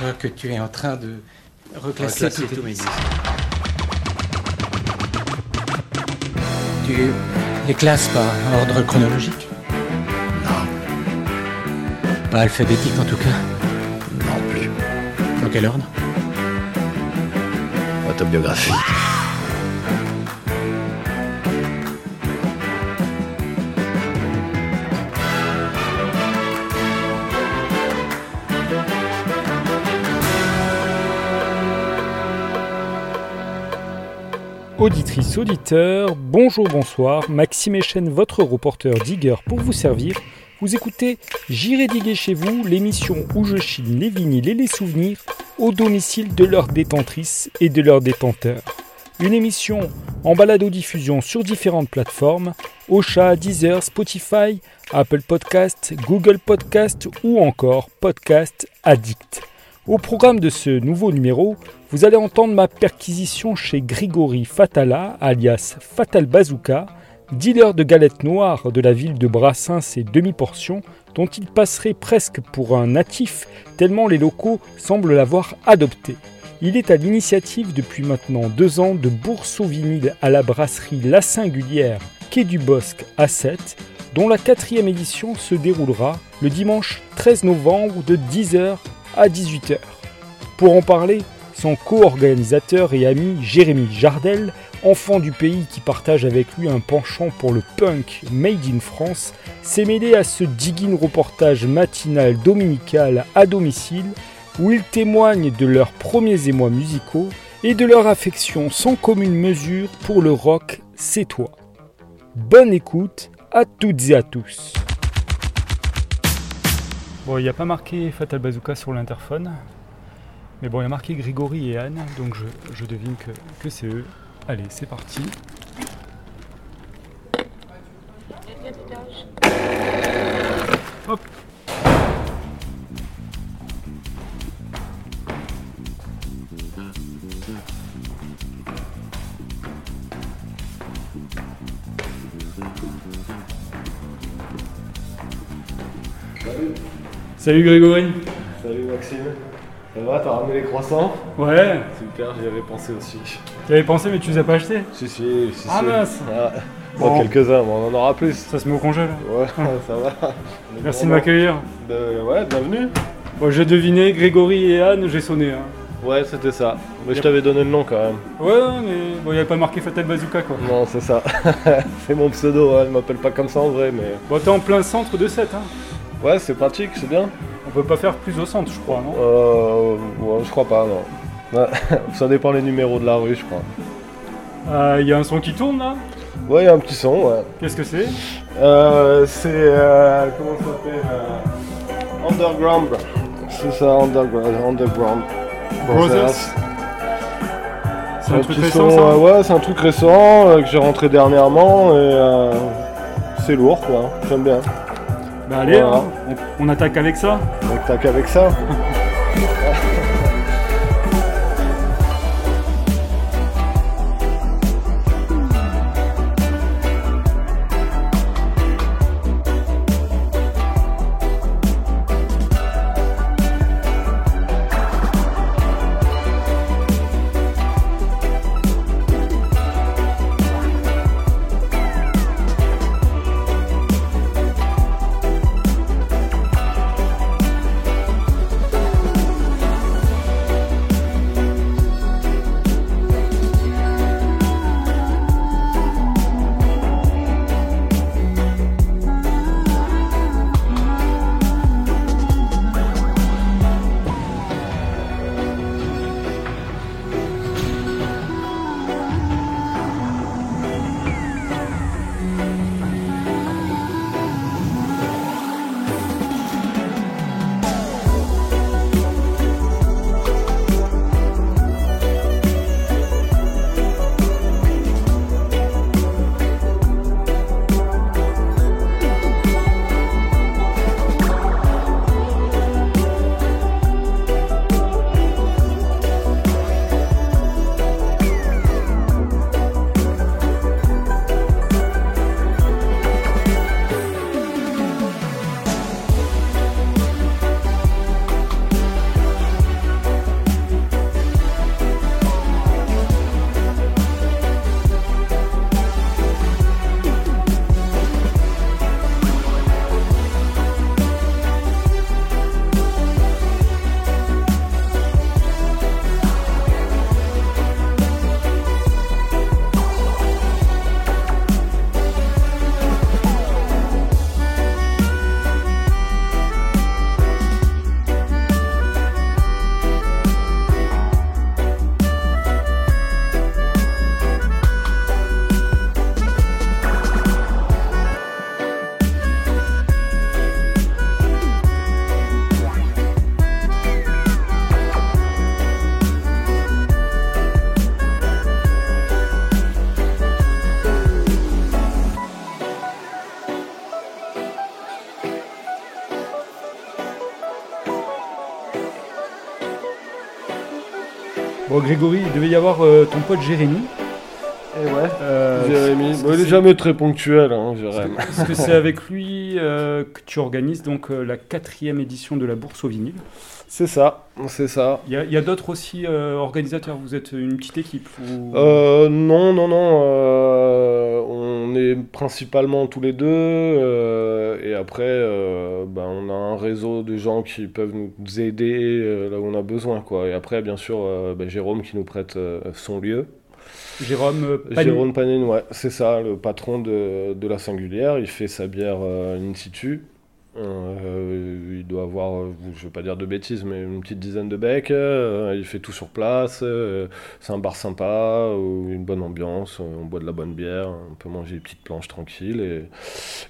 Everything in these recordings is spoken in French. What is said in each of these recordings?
crois que tu es en train de reclasser, Reclasser tous mes disques. Tu les classes par ordre chronologique? Non, Pas alphabétique en tout cas? non plus. Dans quel ordre? Autobiographie. Auditrice, auditeur, bonjour, bonsoir, Maxime Echen, votre reporter digger pour vous servir. Vous écoutez J'irai diguer chez vous, l'émission où je chine les vinyles et les souvenirs au domicile de leurs détentrices et de leurs détenteurs. Une émission en balado-diffusion sur différentes plateformes, Ocha, Deezer, Spotify, Apple Podcast, Google Podcast ou encore Podcast Addict. Au programme de ce nouveau numéro, vous allez entendre ma perquisition chez Grigory Fatala, alias Fatal Bazooka, dealer de galettes noires de la ville de Brassens et demi-portions, dont il passerait presque pour un natif, tellement les locaux semblent l'avoir adopté. Il est à l'initiative depuis maintenant deux ans de bourse au vinyle à la brasserie La Singulière, quai du Bosque à 7, dont la quatrième édition se déroulera le dimanche 13 novembre de 10h à 18h. Pour en parler, son co-organisateur et ami Jérémy Jardel, enfant du pays qui partage avec lui un penchant pour le punk made in France, s'est mêlé à ce digging reportage matinal dominical à domicile où ils témoignent de leurs premiers émois musicaux et de leur affection sans commune mesure pour le rock C'est toi. Bonne écoute à toutes et à tous. Bon, il n'y a pas marqué Fatal Bazooka sur l'interphone. Mais bon, il y a marqué Grégory et Anne, donc je, devine que, que c'est eux. Allez, c'est parti. Hop. Salut Grégory. Salut Maxime. Ça va, t'as ramené les croissants? Ouais, Super, j'y avais pensé aussi. tu avais pensé mais tu les as pas achetés? Si, si, si. Ah si. mince. Ah, Bon. bon, quelques-uns, on en aura plus. Ça se met au congé là. Ouais, ça va. Merci de m'accueillir. De- Ouais, bienvenue. Bon, j'ai deviné Grégory et Anne, j'ai sonné. Hein. Ouais, c'était ça. Mais je t'avais donné le nom quand même. Ouais, mais bon, il n'y avait pas marqué Fatal Bazooka quoi. Non, c'est ça. c'est mon pseudo, hein. je m'appelle pas comme ça en vrai, mais. Bon, t'es en plein centre de 7, hein. Ouais, c'est pratique, c'est bien. On peut pas faire plus au centre, je crois, non Euh. Ouais, je crois pas, non. Ça dépend les numéros de la rue, je crois. Il y a un son qui tourne là? Ouais, il y a un petit son, ouais. Qu'est-ce que c'est? Euh, c'est. euh, comment ça s'appelle euh, Underground. C'est ça, Underground. Underground. Brothers? C'est un truc petit récent son, ça? euh, Ouais, c'est un truc récent euh, que j'ai rentré dernièrement et euh, c'est lourd quoi. J'aime bien. Bah allez, Voilà. hein, on, on attaque avec ça. Donc tac avec ça. Grégory, il devait y avoir euh, ton pote Jérémy. Et ouais. Euh, Jérémy, bon, que il est jamais très ponctuel, hein, Jérémy. est-ce que c'est avec lui euh, que tu organises donc euh, la quatrième édition de la bourse au vinyle C'est ça, c'est ça. Il y a, d'autres aussi euh, organisateurs, vous êtes une petite équipe ou- Euh, non, non, non. On est principalement tous les deux. euh, et après, euh, ben, on a un réseau de gens qui peuvent nous aider euh, là où on a besoin. Quoi. Et après, bien sûr, ben, Jérôme qui nous prête son lieu. Jérôme euh, Pani- Jérôme Panin, ouais, c'est ça, le patron de, de la Singulière. Il fait sa bière in situ. Euh, il doit avoir, euh, je vais pas dire de bêtises, mais une petite dizaine de becs. euh, il fait tout sur place. euh, c'est un bar sympa, une bonne ambiance. on boit de la bonne bière. On peut manger des petites planches tranquilles. Et,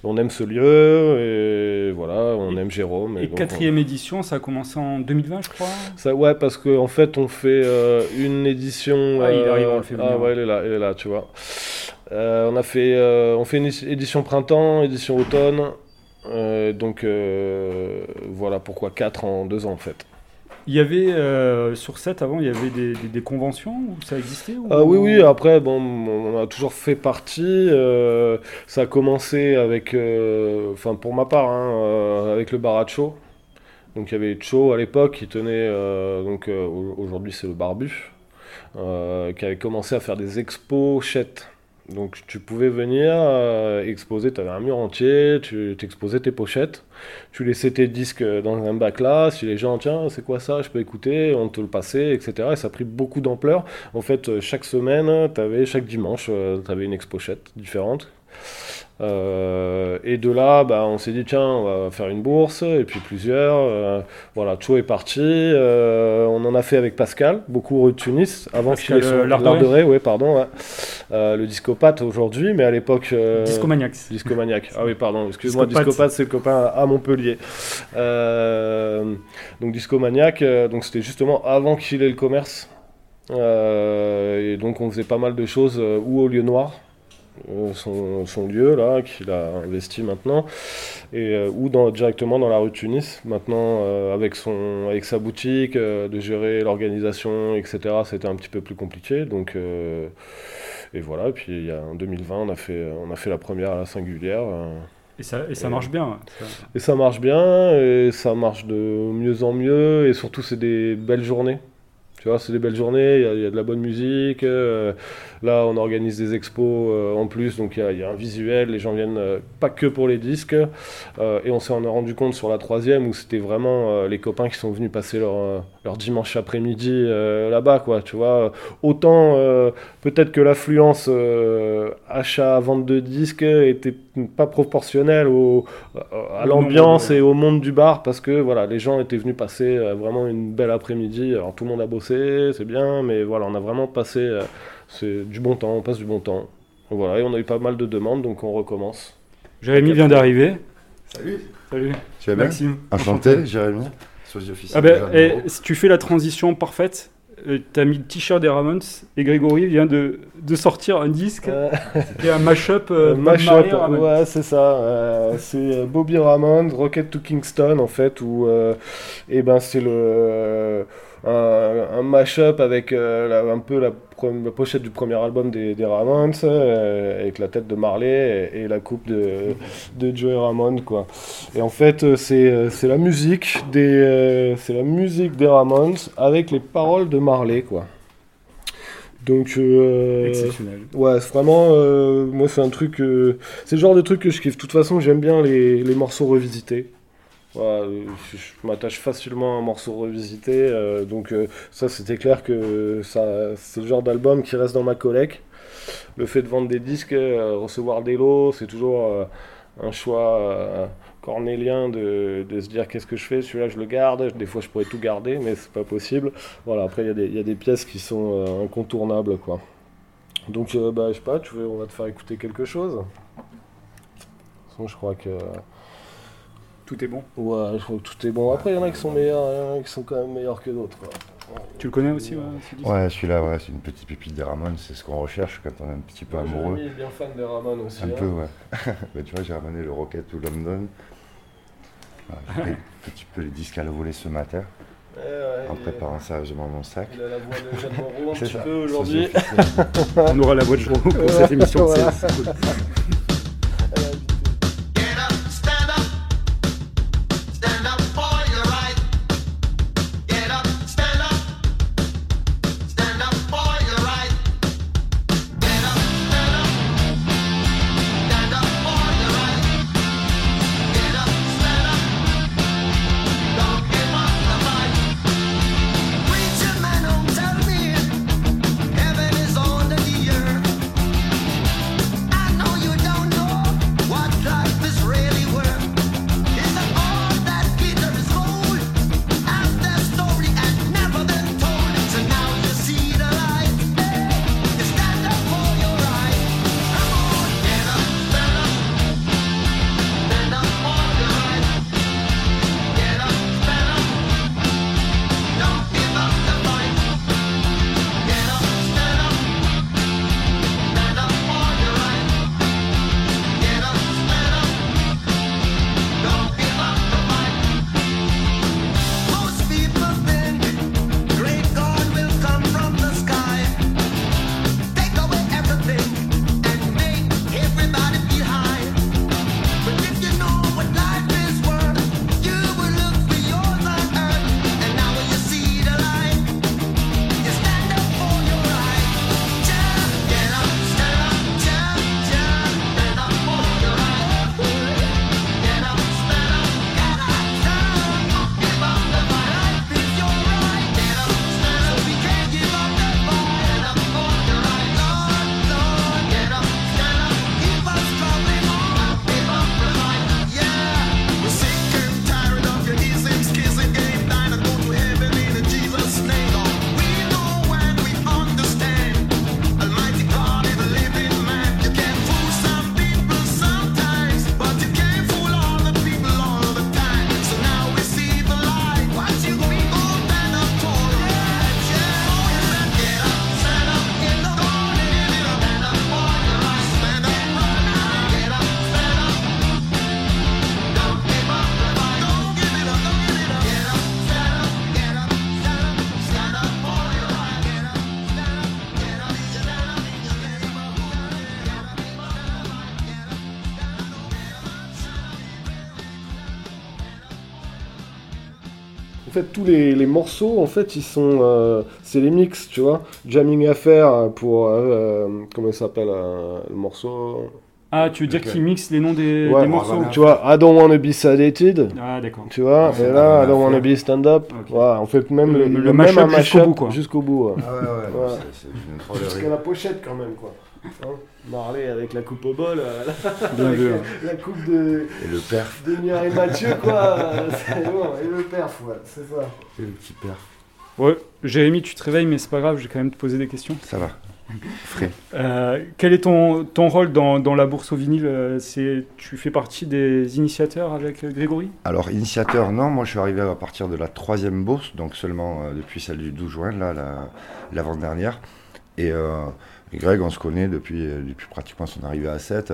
on aime ce lieu. Et voilà, on Et- aime Jérôme. Et donc, on- quatrième édition, ça a commencé en 2020, je crois? ça, ouais, parce qu'en en fait, on fait une édition. Ah, il arrive, on le fait Ah, ouais, il est là, il est là, tu vois. On a fait, on fait une édition printemps, édition automne. Euh, donc euh, voilà pourquoi 4 en 2 ans en fait. Il y avait euh, sur 7 avant, il y avait des, des- des conventions où ça existait ou- Ah oui, oui, après, bon, on a toujours fait partie. euh, ça a commencé avec, enfin pour ma part, hein, avec le bar à Cho. Donc il y avait Cho à l'époque qui tenait, donc au- aujourd'hui c'est le Barbu, qui avait commencé à faire des expos chètes. Donc tu pouvais venir euh, exposer, tu avais un mur entier, tu exposais tes pochettes, tu laissais tes disques dans un bac là, si les gens, tiens, c'est quoi ça, je peux écouter, on te le passait, etc. Et ça a pris beaucoup d'ampleur. En fait, euh, chaque semaine, t'avais, chaque dimanche, tu avais une expochette différente. Euh, et de là, bah, on s'est dit, tiens, on va faire une bourse, et puis plusieurs. euh, voilà, Cho est parti. euh, on en a fait avec Pascal, beaucoup rue de Tunis, avant qu'il ait son ouais, pardon. ouais. Le discopathe aujourd'hui, mais à l'époque. Discomaniac. Ah oui, pardon, excuse-moi, Discopathe. C'est le copain à Montpellier. Donc Discomaniac, donc c'était justement avant qu'il ait le commerce. Et donc on faisait pas mal de choses ou au lieu noir, son, son lieu là, qu'il a investi maintenant, et, euh, ou dans, directement dans la rue de Tunis. Maintenant, euh, avec, son, avec sa boutique, euh, de gérer l'organisation, etc., c'était un petit peu plus compliqué. Donc, et voilà, et puis il y a, en 2020, on a, fait, on a fait la première à la singulière. Et ça, et ça marche bien. ça. et ça marche bien, et ça marche de mieux en mieux, et surtout c'est des belles journées. Tu vois, c'est des belles journées, il y a- il y, a de la bonne musique. euh, là, on organise des expos euh, en plus, donc il y, a- il y a un visuel, les gens viennent euh, pas que pour les disques. et on s'en est rendu compte sur la troisième où c'était vraiment les copains qui sont venus passer leur, leur dimanche après-midi là-bas, quoi. Tu vois, autant peut-être que l'affluence achat-vente de disques était pas proportionnelle au, à l'ambiance et au monde du bar parce que voilà, les gens étaient venus passer vraiment une belle après-midi. Alors tout le monde a bossé, c'est bien, mais voilà, on a vraiment passé euh, c'est du bon temps, on passe du bon temps. Voilà, et on a eu pas mal de demandes, donc on recommence. Jérémy vient d'arriver. Salut, Salut. tu vas bien Maxime. Enchanté, Jérémy. Ah ben, Moreau. si tu fais la transition parfaite, euh, t'as mis le t-shirt des Ramones et Grégory vient de, de sortir un disque qui est un mashup euh, Euh, Ramones. ouais, c'est ça. euh, c'est euh, Bobby Ramone, Rocket to Kingston, en fait, où euh, eh ben, c'est le, euh, un, un mashup avec euh, la- un peu la, pochette du premier album des, des Ramones, euh, avec la tête de Marley et, et la coupe de, de Joey Ramone, quoi. Et en fait, euh, c'est la musique des, c'est la musique des Ramones avec les paroles de Marley, quoi. Donc, euh, Exceptionnel. Ouais, c'est vraiment, euh, moi c'est un truc, euh, c'est le genre de truc que je kiffe. De toute façon, j'aime bien les, les morceaux revisités. Euh, je, m'attache facilement à un morceau revisité, euh, donc euh, ça c'était clair que c'est le genre d'album qui reste dans ma collecte. Le fait de vendre des disques, recevoir des lots, c'est toujours un choix cornélien de, se dire qu'est-ce que je fais, celui-là je le garde, des fois je pourrais tout garder, mais c'est pas possible. Voilà, après il y, a des- pièces qui sont incontournables quoi. Donc, bah, je sais pas, tu veux, on va te faire écouter quelque chose? De toute façon, je crois que. Tout est bon. Ouais, je crois que tout est bon. Après, il y en a qui sont meilleurs, il y en a qui sont quand même meilleurs que d'autres. Tu le connais aussi, ouais, celui-là, ouais, c'est une petite pépite des Ramones, c'est ce qu'on recherche quand on est un petit peu amoureux. Jérémy est bien fan des Ramones aussi. Un hein. peu, ouais. Bah, tu vois, j'ai ramené le Rocket ou London. Voilà, j'ai pris un petit peu les disques à la volée ce matin. Ouais, ouais, en il- préparant sérieusement mon sac. Il a la voix de Jeanne Moreau un petit ça. peu aujourd'hui. On aura la voix de Jean pour cette émission. voilà. En fait, tous les, les morceaux, en fait, ils sont. euh, c'est les mix, tu vois. Jamming affaire pour. euh, euh, comment il s'appelle euh, le morceau? Ah, tu veux dire Ok. qu'ils mixent les noms des, Ouais, des morceaux Tu vois, I don't wanna be sedated. Ah, d'accord. Tu vois, Ouais, et là, I don't wanna be stand up. Voilà, on fait même Le- le, le mashup jusqu'au bout, quoi. Jusqu'au bout. ouais. Ah ouais, ouais, Ouais. Jusqu'à la pochette quand même, quoi. Hein Marley avec la coupe au bol, euh, avec vu. la, la coupe de Et le perf, Denier et Mathieu, quoi. euh, bon, et le perf, ouais, c'est ça. et le petit perf. Ouais, Jérémy, tu te réveilles, mais c'est pas grave, je vais quand même te poser des questions. Ça va. Frais. Euh, quel est ton, ton rôle dans, dans la bourse au vinyle C'est Tu fais partie des initiateurs avec Grégory? Alors, initiateur, non, moi je suis arrivé à partir de la troisième bourse, donc seulement euh, depuis celle du 12 juin, là, la- l'avant-dernière. Et, euh, Greg, on se connaît depuis, euh, depuis pratiquement son arrivée à 7.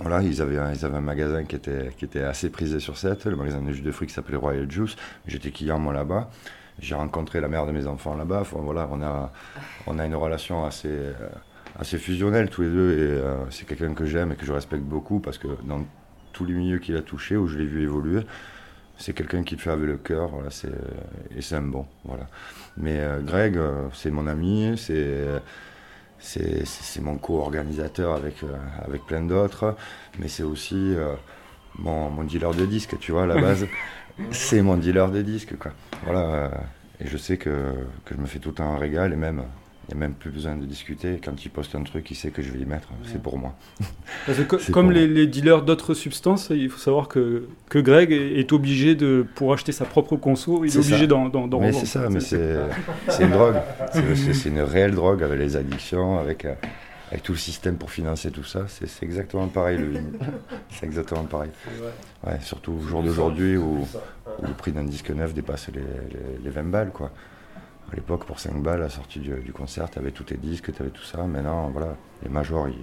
Voilà, ils avaient, un, ils avaient un magasin qui était, qui était assez prisé sur 7, le magasin de jus de fruits qui s'appelait Royal Juice. J'étais client, moi, là-bas. J'ai rencontré la mère de mes enfants là-bas. Voilà, on a, on a une relation assez, euh, assez fusionnelle tous les deux. Et euh, c'est quelqu'un que j'aime et que je respecte beaucoup parce que dans tous les milieux qu'il a touchés, où je l'ai vu évoluer, c'est quelqu'un qui le fait avec le cœur. Voilà, c'est, et c'est un bon. Voilà. Mais Greg, c'est mon ami, c'est, c'est, mon co-organisateur avec, euh, avec plein d'autres. Mais c'est aussi euh, mon, mon dealer de disques, tu vois, à la base. c'est mon dealer de disques, quoi. Voilà. euh, et je sais que, que je me fais tout le temps un régal et même. Il n'y a même plus besoin de discuter. Quand il poste un truc, il sait que je vais y mettre. C'est pour moi. Parce que comme les, les dealers d'autres substances, il faut savoir que, que Greg est est obligé de, pour acheter sa propre conso, il est, obligé d'en d'en Mais revendre. c'est ça, mais c'est une drogue. C'est- une réelle drogue avec les addictions, avec, euh, avec tout le système pour financer tout ça. C'est c'est exactement pareil le vinyle. C'est exactement pareil. Ouais, surtout au jour d'aujourd'hui où, où le prix d'un disque neuf dépasse les, les, les 20 balles. Quoi. À l'époque, pour 5 balles, à la sortie du, du concert, tu avais tous tes disques, tu avais tout ça. Maintenant, voilà, les majors, ils,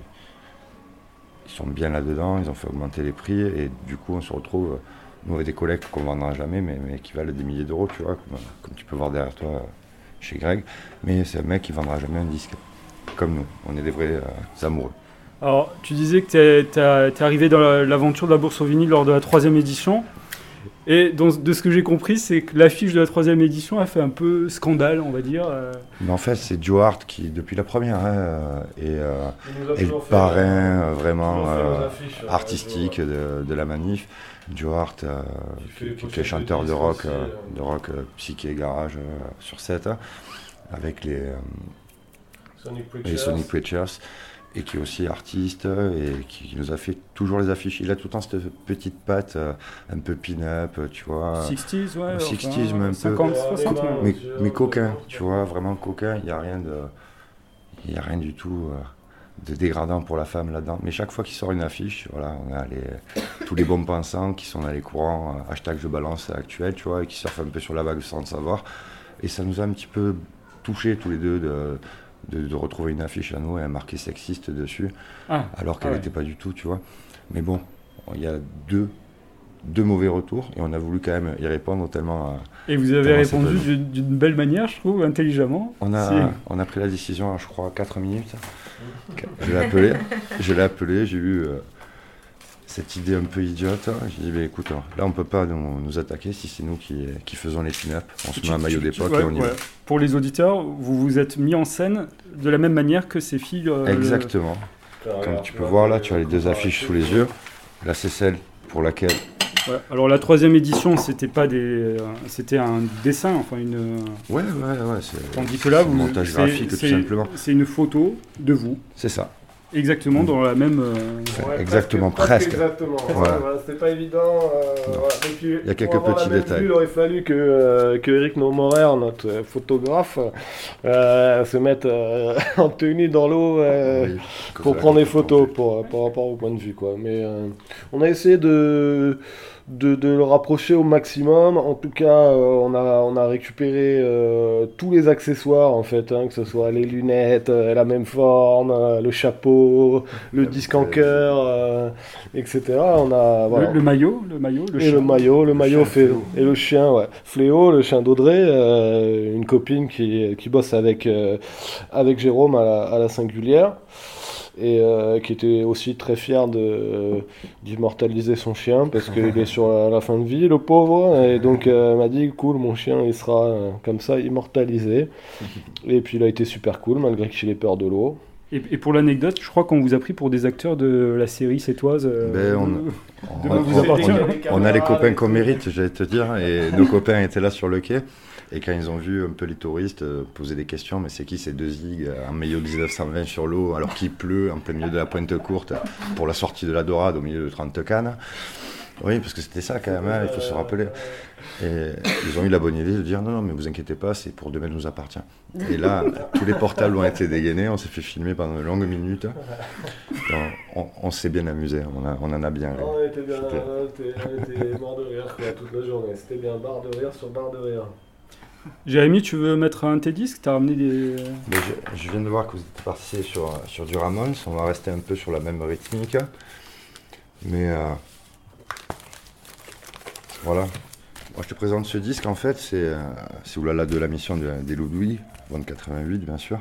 sont bien là-dedans, ils ont fait augmenter les prix et du coup, on se retrouve nous avec des collègues qu'on vendra jamais, mais, qui valent des milliers d'euros, tu vois, comme, comme tu peux voir derrière toi euh, chez Greg. Mais c'est un mec qui vendra jamais un disque, comme nous. On est des vrais euh, amoureux. Alors, tu disais que tu es arrivé dans la- l'aventure de la bourse au vinyle lors de la troisième édition. Et de ce que j'ai compris, c'est que l'affiche de la troisième édition a fait un peu scandale, on va dire. euh. Mais en fait, c'est Joe Hart qui, depuis la première, hein, euh, est, euh, le fait, parrain euh, euh, vraiment fait euh, artistique de, de la manif. Joe Hart, euh, Qui fait qui, est chanteur de rock, aussi, de rock euh, psyché garage euh, sur 7, hein, avec les, euh, Sonic les. Sonic Preachers, et qui est aussi artiste et qui, qui nous a fait toujours les affiches. Il a tout le temps cette petite patte euh, un peu pin-up, tu vois. 60s, ouais. 60s, mais un peu- 50, 60 Ouais, même. mais, Dieu, mais coquin, tu vois, vraiment coquin, il n'y a rien de. Il y a rien du tout euh, de dégradant pour la femme là-dedans. Mais chaque fois qu'il sort une affiche, voilà, on a les, tous les bons pensants qui sont dans les courants, euh, hashtag je balance actuel, tu vois, et qui surfent un peu sur la vague sans le savoir. Et ça nous a un petit peu touchés tous les deux de, de, de retrouver une affiche à nous et un marqué sexiste dessus, Ah, alors qu'elle ah ouais. n'était pas du tout, tu vois. Mais bon, il y a deux, deux mauvais retours et on a voulu quand même y répondre tellement. euh, Et vous avez répondu d'une d'une belle manière, je trouve, intelligemment. On a, Si. on a pris la décision, je crois, 4 minutes. Je l'ai appelé, je l'ai appelé, j'ai eu euh, cette idée un peu idiote. J'ai dit, bah, écoute, là on peut pas nous, nous attaquer si c'est nous qui, qui faisons les pin-up. On se Tu- met un maillot d'époque ouais, et on y va. Pour les auditeurs, vous vous êtes mis en scène de la même manière que ces filles. euh, le- Exactement. Comme tu peux voir là, tu as les deux affiches sous les yeux. Là c'est celle pour laquelle Ouais. Alors la troisième édition, c'était pas des, euh, c'était un dessin, enfin une. Ouais, ouais, ouais, Tandis que là, vous, un montage graphique tout simplement. C'est une photo de vous, C'est ça. Exactement dans la même. euh, Ouais, exactement, presque. Exactement. Voilà. Voilà, C'était pas évident. euh, voilà. Et puis, Il y a quelques pour avoir la petits détails. vue, il aurait fallu que, euh, que Eric Nomorer, notre euh, photographe, euh, se mette euh, en tenue dans l'eau euh, Oui, pour prendre des photo. photos pour, par rapport au point de vue. Quoi. Mais euh, on a essayé de, de, de le rapprocher au maximum. En tout cas, euh, on, a, on a récupéré euh, tous les accessoires, en fait, hein, que ce soit les lunettes, euh, la même forme, euh, le chapeau, le disque en cœur, euh, etc. On a, voilà. le, le maillot, le maillot, le et chien. le maillot, le, maillot chien fait Fléau. et le chien, ouais. Fléau, le chien d'Audrey, euh, une copine qui, qui bosse avec euh, avec Jérôme à la, à la singulière et euh, qui était aussi très fière de euh, d'immortaliser son chien parce qu'il est sur la, la fin de vie, le pauvre, et donc euh, m'a dit cool, mon chien il sera euh, comme ça immortalisé. Et puis il a été super cool malgré qu'il ait peur de l'eau. Et, et pour l'anecdote, je crois qu'on vous a pris pour des acteurs de la série sétoise. euh, Ben, on- on a les copains qu'on mérite, j'allais te dire, et nos copains étaient là sur le quai. Et quand ils ont vu un peu les touristes euh, poser des questions, mais c'est qui ces deux zigs euh, en maillot de 1920 sur l'eau alors qu'il pleut en plein milieu de la pointe courte pour la sortie de la Dorade au milieu de 30 cannes Oui, parce que c'était ça quand même, hein, il faut se rappeler. Et ils ont eu la bonne idée de dire non, non, mais vous inquiétez pas, c'est pour demain nous appartient. Et là, tous les portables ont été dégainés, on s'est fait filmer pendant de longues minutes. On, on- on s'est bien amusé, on, a- on en a bien ri. On était bien, on était, était mort de rire quoi, toute la journée. C'était bien barre de rire sur barre de rire. Jérémy, tu veux mettre un de tes disques T'as ramené des. Mais je, viens de voir que vous êtes parti sur, sur du Ramones, on va rester un peu sur la même rythmique. Mais euh, voilà. Moi je te présente ce disque en fait, c'est euh, Oulala de la mission de- des Ludwig, 88 bien sûr.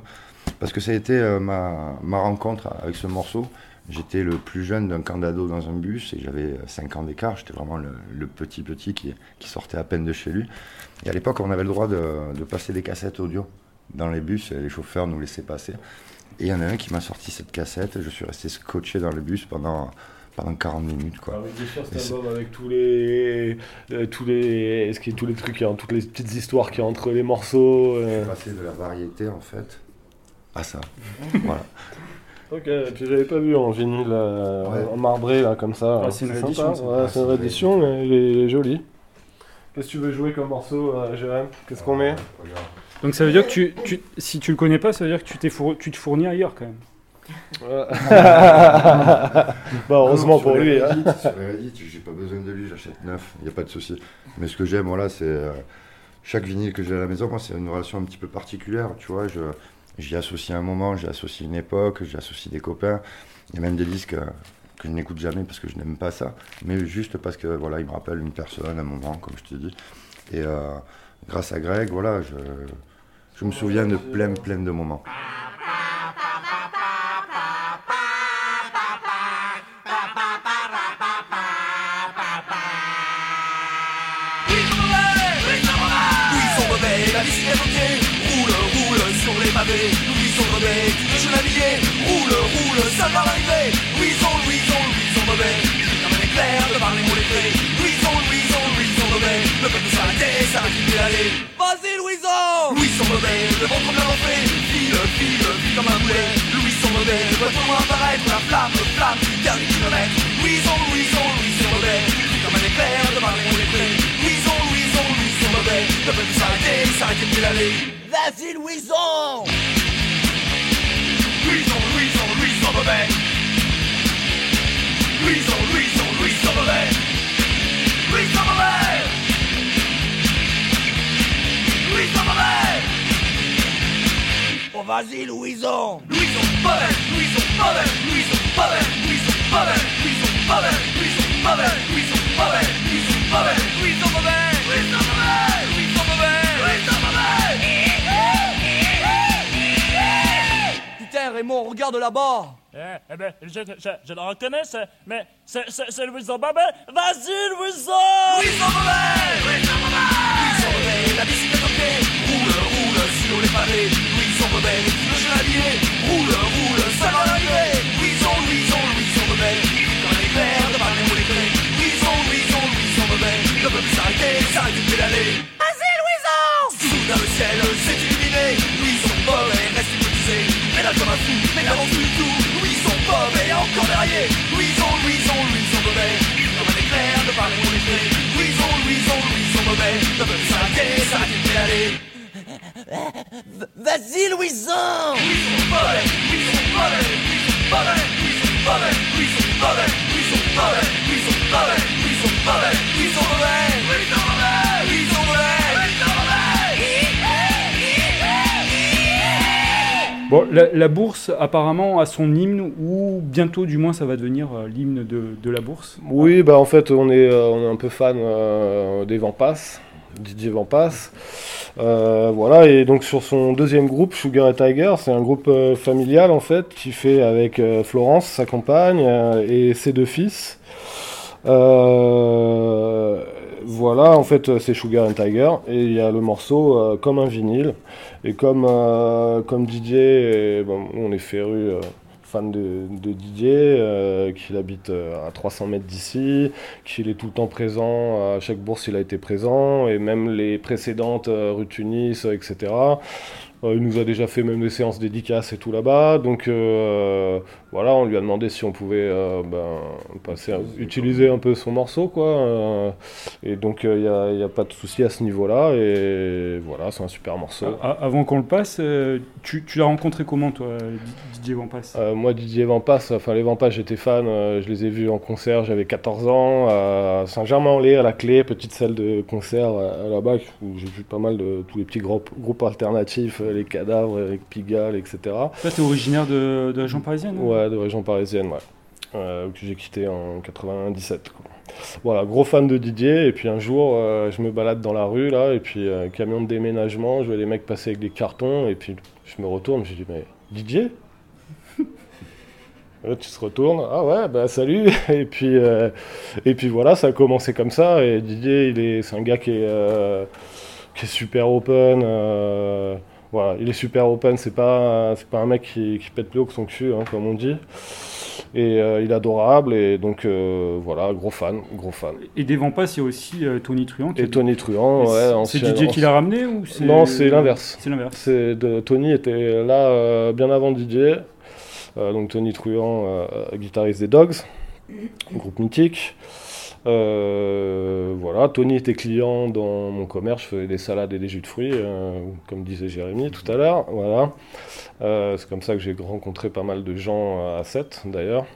Parce que ça a été euh, ma, ma rencontre avec ce morceau. J'étais le plus jeune d'un camp dans un bus et j'avais 5 ans d'écart. J'étais vraiment le, le petit petit qui, qui sortait à peine de chez lui. Et à l'époque, on avait le droit de, de passer des cassettes audio dans les bus. et Les chauffeurs nous laissaient passer. Et il y en a un qui m'a sorti cette cassette. Je suis resté scotché dans le bus pendant, pendant 40 minutes. Quoi. Avec sûr cet c'est- album avec tous les, euh, tous les, ce qui, tous les trucs, toutes les petites histoires qui entre les morceaux. Je euh. suis passé de la variété en fait à ça. voilà. Ok, et puis j'avais pas vu en vinyle, euh, Ouais. en marbré là comme ça. Ah, c'est une. Ouais, Ah, c'est une une réédition, mais il est, il est joli. Qu'est-ce que tu veux jouer comme morceau, euh, Jérém Qu'est-ce qu'on met Donc ça veut dire que tu, tu- si tu le connais pas, ça veut dire que tu, t'es four- tu te fournis ailleurs quand même. Bah heureusement Non, pour lui. hein. Reddit, Sur les Reddit, j'ai pas besoin de lui, j'achète neuf, il n'y a pas de souci. Mais ce que j'aime, voilà, c'est euh, chaque vinyle que j'ai à la maison, moi, c'est une relation un petit peu particulière, tu vois. Je, j'y associe un moment, j'y associe une époque, j'y associe des copains. Il y a même des disques euh, que je n'écoute jamais parce que je n'aime pas ça, mais juste parce que voilà, il me rappelle une personne, un moment, comme je te dis. Et euh, grâce à Greg, voilà, je, me souviens de plein, plein de moments pavé, Louison Bobet, je l'habillais, roule, roule, ça va l'arrivée, Louison, Louison, Louison Bobet, comme un éclair de par les mots les Louison, Louison, Louison Bobet, le peuple s'arrêtait, s'arrêtait d'aller, vas-y Louison, Louison Bobet, le bon comme l'a fait, file, file, file comme un boulet, Louison Bobet, voit-on apparaître la flamme, flamme du dernier kilomètre, Louison, Louison, Louison Bobet, comme un éclair de par les mots les Louison, Louison, Louison Bobet, le peuple s'arrêtait, s'arrêtait d'aller. Vas-y Louison Louison, Louison, Louis sont mauvais Louison, Louison, Louis sont mauvais Louis sont mauvais Louis sont mauvais Oh vas-y Louison Louison mauvais, Louison mauvais, Louison mauvais, Louison mauvais, Louison mauvais, Louison mauvais, Louison mauvais, Louison mauvais, Louison mauvais, Louison mauvais, terre et moi, on regarde là-bas. Eh, ben, je, le reconnais, mais c'est, c'est, le Wilson Bobet. Vas-y, Wilson Wilson Bobet Wilson Bobet Wilson la bicyclette au pied. Roule, roule sur les pavés. Wilson Bobet, le jeu habillé. Roule, roule, ça va l'arrivée. Wilson, Wilson, Wilson Bobet. Dans les verres, de par les mots les Wilson, Wilson, Wilson Bobet. Ne peut plus s'arrêter, s'arrête de pédaler. Vas-y, Wilson Soudain le ciel, c'est une comme un fou, mais plus du tout, Louison mauvais, encore derrière, Louison, Louison, Louison mauvais, comme un éclair de par les clés, Louison, Louison, Louison mauvais, ne plus s'arrêter, s'arrêter pédaler. Vas-y Louison Louison mauvais, Louison mauvais, Louison mauvais, Louison mauvais, Louison mauvais, Louison mauvais, Louison mauvais, Louison mauvais, Louison mauvais, Louison Bon, la, bourse apparemment a son hymne, ou bientôt du moins ça va devenir euh, l'hymne de, de la bourse. Oui, bah en fait, on est, euh, on est un peu fan euh, des Vampas, Didier Vampas. Voilà, et donc sur son deuxième groupe, Sugar et Tiger, c'est un groupe familial en fait, qui fait avec Florence, sa compagne, et ses deux fils. Voilà, en fait, c'est Sugar and Tiger, et il y a le morceau comme un vinyle. Et comme, euh, comme Didier, on est féru euh, fan de, de Didier, euh, qu'il habite à 300 mètres d'ici, qu'il est tout le temps présent, à chaque bourse il a été présent, et même les précédentes, rue Tunis, etc. Euh, il nous a déjà fait même des séances dédicaces et tout là-bas, donc euh, voilà, on lui a demandé si on pouvait euh, ben, utiliser un peu son morceau, quoi. et donc il n'y a, pas de souci à ce niveau-là, et voilà, c'est un super morceau. A- Avant qu'on le passe, tu l'as rencontré comment toi, Didier Vampas Euh, moi, Didier Vampas, enfin les Vampas, j'étais fan, euh, je les ai vus en concert, j'avais 14 ans, à Saint-Germain-en-Laye, à la clé, petite salle de concert euh, là-bas, où j'ai vu pas mal de tous les petits groupes, groupes alternatifs, euh, les cadavres, avec Pigalle, etc. Toi, t'es originaire de, de la région parisienne hein? Ouais, de région parisienne, ouais. Euh, que j'ai quitté en 97. quoi. Voilà, gros fan de Didier, et puis un jour, euh, je me balade dans la rue, là, et puis euh, camion de déménagement, je vois les mecs passer avec des cartons, et puis je me retourne, je dis, mais Didier Là, tu te retournes, ah ouais, bah salut, et puis, euh, et puis voilà, ça a commencé comme ça, et Didier, il est, c'est un gars qui est, euh, qui est super open, euh, voilà, il est super open, c'est pas, c'est pas un mec qui, qui pète plus haut que son cul, hein, comme on dit, et euh, il est adorable, et donc euh, voilà, gros fan, gros fan. Et des Vampas, il y a aussi euh, Tony Truant. qui Et Tony Truant, ouais, c'est- Didier qui l'a ramené ou. Non, c'est l'inverse. C'est l'inverse. C'est de, Tony était là euh, bien avant Didier. Euh, donc Tony Truant, euh, guitariste des Dogs, groupe mythique. Euh, voilà, Tony était client dans mon commerce, je faisais des salades et des jus de fruits, euh, comme disait Jérémy tout à l'heure. Voilà. Euh, c'est comme ça que j'ai rencontré pas mal de gens à 7 d'ailleurs.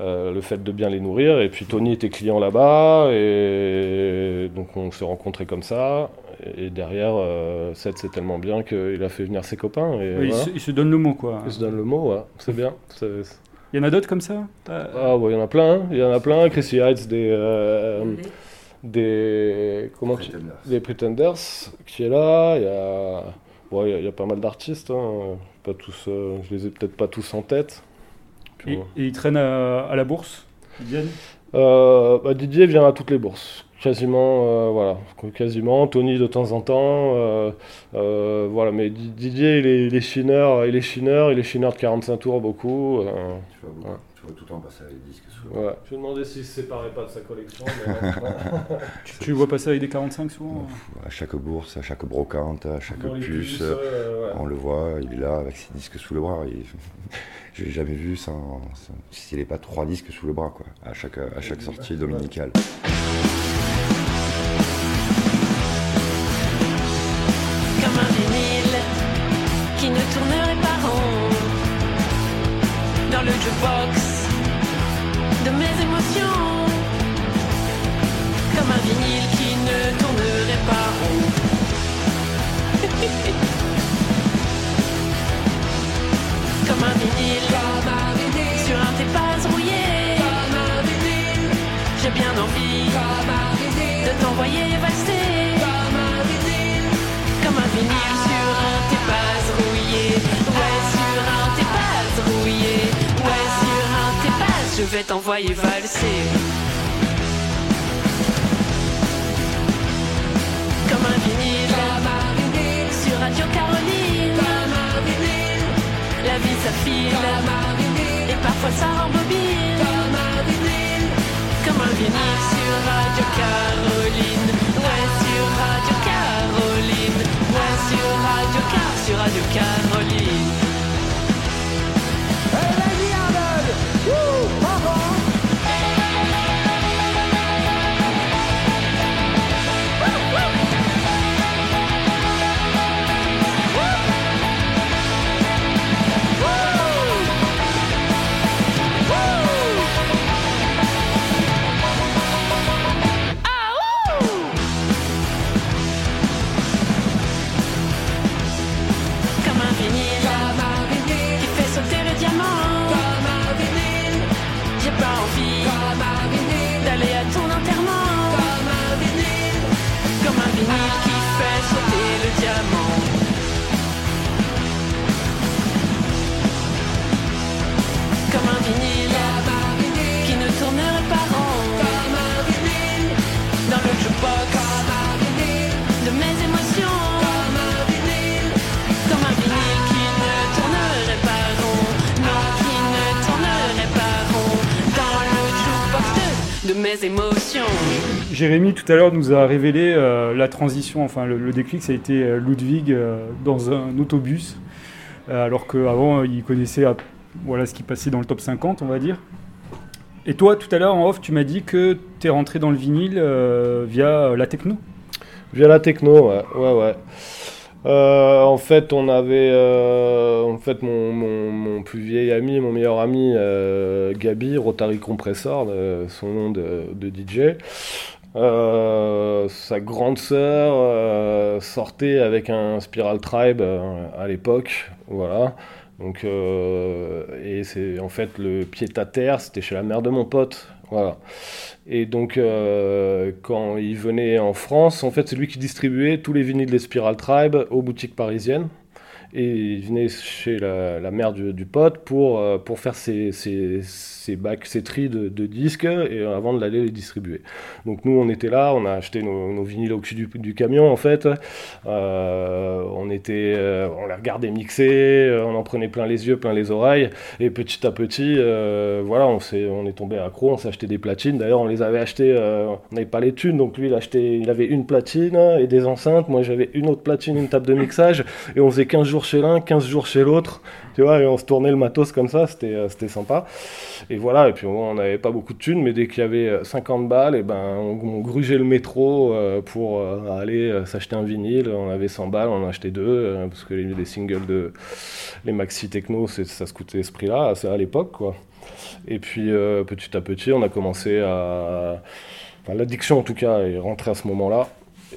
Euh, le fait de bien les nourrir. Et puis Tony était client là-bas, et donc on s'est rencontrés comme ça. Et derrière, euh, Seth c'est tellement bien qu'il a fait venir ses copains. Et il, se, il se donne le mot, quoi. Il se donne le mot, ouais. c'est bien. C'est- Il y en a d'autres comme ça? Ah, ouais, il y en a plein. hein. Il y en a plein. Chrissy Heights, des. euh, des. Comment tu- Pretenders. Les Pretenders, qui est là. Il y a. bon, il y a- il y, a pas mal d'artistes. hein. Pas tous, euh, je les ai peut-être pas tous en tête. Puis, et, et ils traînent à, à la bourse Euh, bah, Didier vient à toutes les bourses. Quasiment, euh, voilà, quasiment. Tony de temps en temps, euh, euh, voilà. Mais Di- Didier, il est, il est chineur, il est chineur, il est chineur de 45 tours beaucoup. euh, Tu vois, beaucoup- Ouais. tu vois tout le temps passer les disques sous le ouais. Je me demandais s'il se séparait pas de sa collection. mais. Tu, tu le vois passer avec des 45 souvent À chaque bourse, à chaque brocante, à chaque Dans puce, puces, euh, ouais. on le voit, il est là avec ses disques sous le bras. Il... Je l'ai jamais vu sans, sans- s'il n'est pas trois disques sous le bras, quoi, à chaque, à chaque sortie dominicale. De mes émotions. Comme un vinyle qui ne tournerait pas rond. Comme un vinyle sur un tes pas rouillé j'ai bien envie de t'envoyer valser je vais t'envoyer valser. Comme un vinyle. Sur Radio Caroline. La vie s'affile et parfois ça rembobine. Comme un vinyle. Sur Radio Caroline. Ouais sur Radio Caroline. Ouais sur Radio Car sur Radio Caroline de, mes émotions. Jérémy tout à l'heure nous a révélé euh, la transition, enfin le, le déclic, ça a été euh, Ludwig euh, dans un autobus, euh, alors qu'avant il connaissait voilà, ce qui passait dans le top 50, on va dire. Et toi, tout à l'heure en off, tu m'as dit que tu es rentré dans le vinyle euh, via la techno. Via la techno, ouais, ouais, ouais. Euh, en fait, on avait, euh, mon, plus vieil ami, mon meilleur ami, euh, Gabi, Rotary Compressor, son nom de, de DJ. Sa grande sœur sortait avec un Spiral Tribe à l'époque, voilà. Donc, euh, et c'est en fait le pied à terre, c'était chez la mère de mon pote, voilà. Et donc, euh, quand il venait en France, en fait, c'est lui qui distribuait tous les vinyles des Spiral Tribe aux boutiques parisiennes. Et il venait chez la, mère du, pote pour, euh, pour faire ses, ses, ses bacs, ses tris de, disques et euh, avant de l'aller les distribuer. Donc nous, on était là, on a acheté nos, nos vinyles au cul du, camion, en fait. Euh, on, était, on les regardait mixer, on en prenait plein les yeux, plein les oreilles. Et petit à petit, voilà, on, s'est, on est tombé accro, on s'est acheté des platines. D'ailleurs, on les avait achetées, on n'avait pas les thunes, donc lui, il, a acheté, il avait une platine et des enceintes. Moi, j'avais une autre platine, une table de mixage. Et on faisait 15 jours chez l'un, 15 jours chez l'autre. Tu vois, et on se tournait le matos comme ça, c'était, euh, c'était sympa. Et voilà, et puis on n'avait pas beaucoup de thunes, mais dès qu'il y avait euh, 50 balles, et ben, on, on grugeait le métro euh, pour euh, aller euh, s'acheter un vinyle. On avait 100 balles, on en achetait deux, euh, parce que les, les singles de les maxi techno, ça se coûtait ce prix-là, c'est à l'époque, quoi. Et puis euh, petit à petit, on a commencé à. Enfin, l'addiction en tout cas est rentrée à ce moment-là.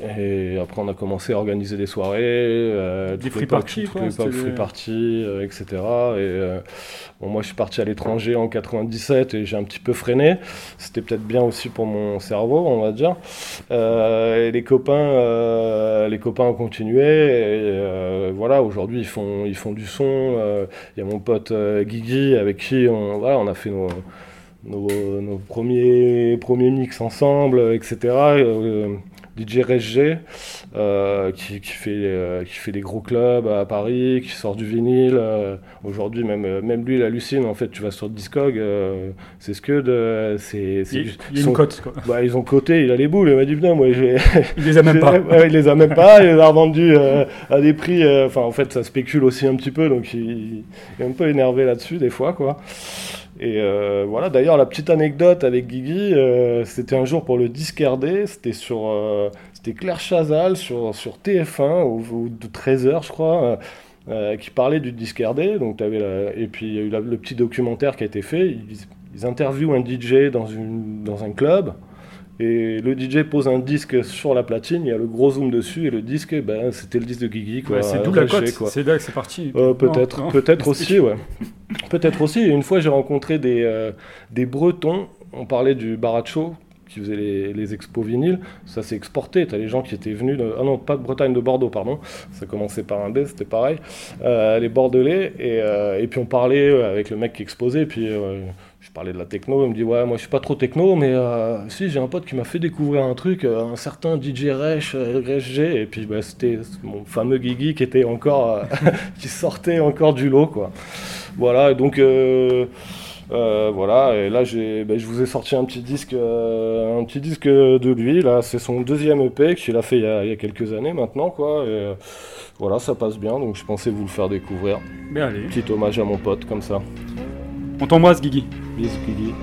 Et après, on a commencé à organiser des soirées, euh, Des free parties, quoi, c'était free party, euh, etc. Et euh, bon, moi, je suis parti à l'étranger en 97 et j'ai un petit peu freiné. C'était peut-être bien aussi pour mon cerveau, on va dire. Euh, et les copains, euh, les copains ont continué. Et euh, voilà, aujourd'hui, ils font, ils font du son. Euh, Il y a mon pote Guigui avec qui on, voilà, on a fait nos, nos, nos premiers, premiers mix ensemble, etc. Euh, DJ RSG, euh, qui, qui, fait, euh, qui fait des gros clubs à Paris, qui sort du vinyle. euh, Aujourd'hui, même, euh, même lui, il hallucine. En fait, tu vas sur Discog, c'est ce que de. C'est, c'est Il, du- il y a son- une cote, quoi. bah, ils ont coté, il a les boules. Il m'a dit, putain, moi, j'ai. Il les a même pas. Ouais, il les a même pas, il les a revendus à des prix. Enfin, en fait, ça spécule aussi un petit peu, donc il, il est un peu énervé là-dessus, des fois, quoi. Et euh, voilà, d'ailleurs, la petite anecdote avec Guigui, euh, c'était un jour pour le disque RD, c'était sur. euh, c'était Claire Chazal sur, sur TF1, ou, de 13h, je crois. qui parlait du disque RD, donc t'avais la- et puis il y a eu le petit documentaire qui a été fait. Ils, ils interviewent un DJ dans, une, dans un club, et le DJ pose un disque sur la platine, il y a le gros zoom dessus, et le disque, ben, c'était le disque de Guigui. Quoi, Ouais, c'est d'où la cote. quoi. C'est là que c'est parti. Euh, peut-être, peut-être aussi, ouais. Peut-être aussi. Une fois, j'ai rencontré des, euh, des Bretons. On parlait du Baracho qui faisait les, les expos vinyles. Ça s'est exporté. T'as les gens qui étaient venus. De... Ah non, pas de Bretagne, de Bordeaux, pardon. Ça commençait par un B, c'était pareil. Euh, les Bordelais. Et, euh, et puis on parlait avec le mec qui exposait. Puis euh, je parlais de la techno. Il me dit Ouais, moi je suis pas trop techno, mais euh, si, j'ai un pote qui m'a fait découvrir un truc, euh, un certain DJ Resh, euh, Resh G. Et puis bah, c'était mon fameux Guigui qui était encore. euh, qui sortait encore du lot, quoi. Voilà, et donc. voilà, et là j'ai, ben, je vous ai sorti un petit disque, un petit disque de lui. Là, c'est son deuxième EP qu'il a fait il y a, il y a quelques années maintenant, quoi. Et, voilà, ça passe bien, donc je pensais vous le faire découvrir. Allez, Petit hommage à mon pote, comme ça. On t'embrasse, Guigui. Bisous, Guigui.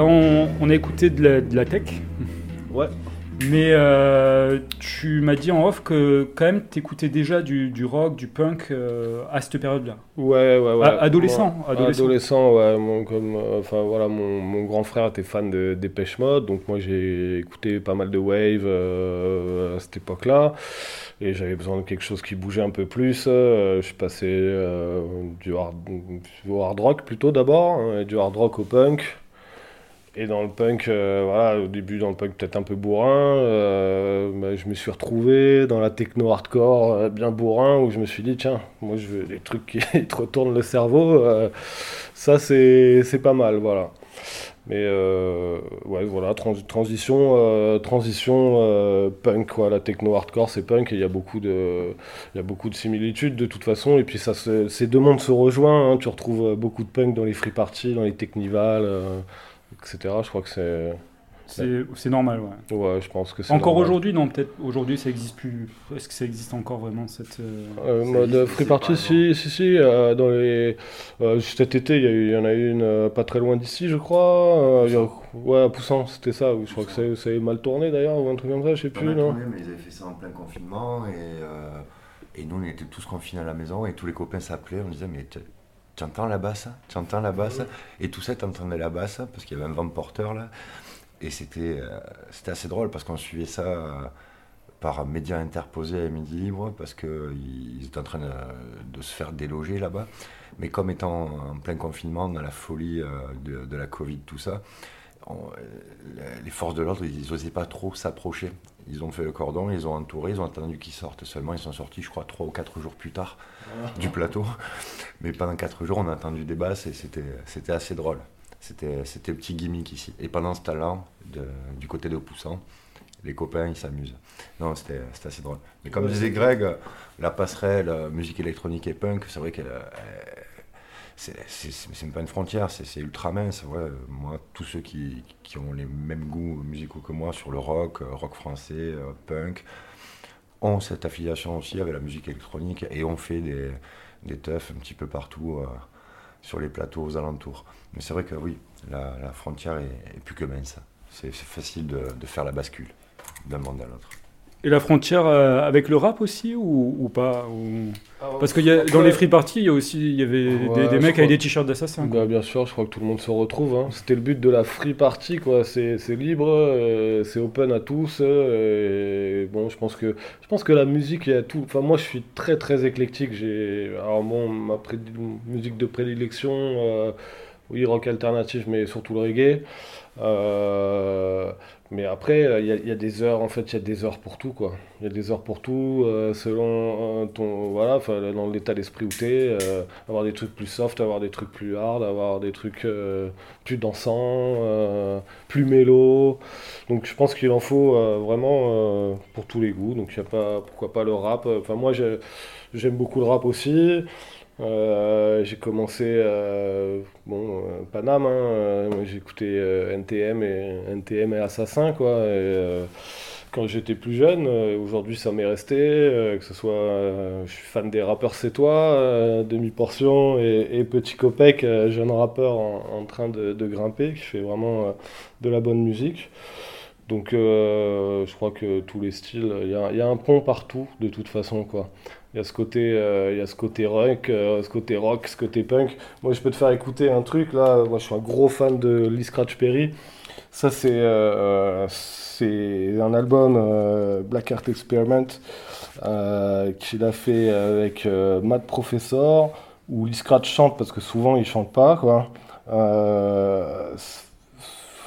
Là, on, on a écouté de la, de la tech. Ouais. Mais euh, tu m'as dit en off que quand même t'écoutais déjà du, du rock, du punk euh, à cette période-là. Ouais, ouais, ouais. Ah, adolescent, Moi, adolescent. adolescent, ouais. Mon, comme, euh, enfin, voilà, mon, mon grand frère était fan de Dépêche Mode, donc moi j'ai écouté pas mal de Wave euh, à cette époque-là. Et j'avais besoin de quelque chose qui bougeait un peu plus. Je suis passé du hard, rock plutôt d'abord, hein, du hard rock au punk. Et dans le punk, euh, voilà, au début dans le punk peut-être un peu bourrin, euh, bah, je me suis retrouvé dans la techno hardcore euh, bien bourrin où je me suis dit tiens, moi je veux des trucs qui te retournent le cerveau, ça c'est pas mal, voilà. Mais ouais, voilà, trans- transition, transition punk, quoi. La techno hardcore, c'est punk et il y a beaucoup de, y a beaucoup de similitudes de toute façon. Et puis ça, ces deux mondes se rejoignent. hein. Tu retrouves beaucoup de punk dans les free parties, dans les technivals, etc. Je crois que c'est, C'est normal, ouais. ouais, je pense que c'est Encore aujourd'hui, non, peut-être aujourd'hui ça existe plus. Est-ce que ça existe encore vraiment cette. euh, Euh, mode free party, si, si, si. euh, dans les, euh, cet été, il y, en a eu une euh, pas très loin d'ici, je crois. euh, il y a- ouais, à Poussan, c'était ça. Je crois que ça, ça avait mal tourné d'ailleurs, ou un truc comme ça, je sais plus. mal Non? tourné, mais ils avaient fait ça en plein confinement et, euh, et nous on était tous confinés à la maison et tous les copains s'appelaient, on disait mais tu tu entends la basse hein? Tu entends la basse? Et tout ça t'entendais la basse parce qu'il y avait un vent porteur là. Et c'était euh, c'était assez drôle parce qu'on suivait ça euh, par médias interposés à Midi Libre parce qu'ils étaient en train de, se faire déloger là-bas. Mais comme étant en plein confinement, dans la folie euh, de, la Covid, tout ça, euh, les forces de l'ordre, ils n'osaient pas trop s'approcher. Ils ont fait le cordon, ils ont entouré, ils ont attendu qu'ils sortent. Seulement, ils sont sortis, je crois, trois ou quatre jours plus tard du plateau. Mais pendant quatre jours, on a attendu des basses et c'était assez drôle. C'était le petit gimmick ici. Et pendant ce talent, de- du côté de Poussant, les copains, ils s'amusent. Non, c'était assez drôle. Mais comme Ouais, disait Greg, la passerelle euh, musique électronique et punk, c'est vrai qu'elle c'est même pas une frontière, c'est ultra mince. Ouais, moi, tous ceux qui, qui ont les mêmes goûts musicaux que moi sur le rock, euh, rock français, euh, punk, ont cette affiliation aussi avec la musique électronique et ont fait des, des teufs un petit peu partout euh, sur les plateaux aux alentours. Mais c'est vrai que oui, la, la frontière est, plus que mince. C'est c'est facile de, de faire la bascule d'un monde à l'autre. Et la frontière euh, avec le rap aussi ou, ou pas ou- Parce que y a, dans les free parties, il y, a aussi, il y avait des, Ouais, des je mecs avec des t-shirts d'assassin. quoi. Bah, bien sûr, je crois que tout le monde se retrouve. hein. C'était le but de la free party, quoi. C'est libre, euh, c'est open à tous. euh, et bon, je pense que je pense que la musique, il y a tout. Enfin, moi, je suis très très éclectique. J'ai alors bon, ma musique de prédilection, oui, rock alternatif, mais surtout le reggae. Euh, mais après, il y, a- des heures, en fait, il y a des heures pour tout, quoi. Il y a des heures pour tout, euh, selon euh, ton, voilà, dans l'état d'esprit où t'es, euh, avoir des trucs plus soft, avoir des trucs plus hard, avoir des trucs plus dansants, plus mélo. Donc je pense qu'il en faut vraiment pour tous les goûts. Donc il a pas, pourquoi pas le rap. Enfin moi j'ai- j'aime beaucoup le rap aussi. Euh, j'ai commencé, euh, bon, euh, Paname, hein, NTM, et, NTM et Assassin, quoi. Quand j'étais plus jeune, aujourd'hui ça m'est resté, que ce soit, je suis fan des rappeurs C'est toi, Demi-Portion et, et Petit Copec, jeune rappeur en, train de, grimper, qui fait vraiment de la bonne musique. Donc je crois que tous les styles, il y y a un pont partout de toute façon quoi. Il y a ce côté, euh, il y a ce côté rock, euh, ce côté rock, ce côté punk. Moi je peux te faire écouter un truc là. Moi je suis un gros fan de Lee Scratch Perry. Ça c'est euh, un album Black Art Experiment qu'il a fait avec Matt Professor où Lee Scratch chante parce que souvent il chante pas quoi.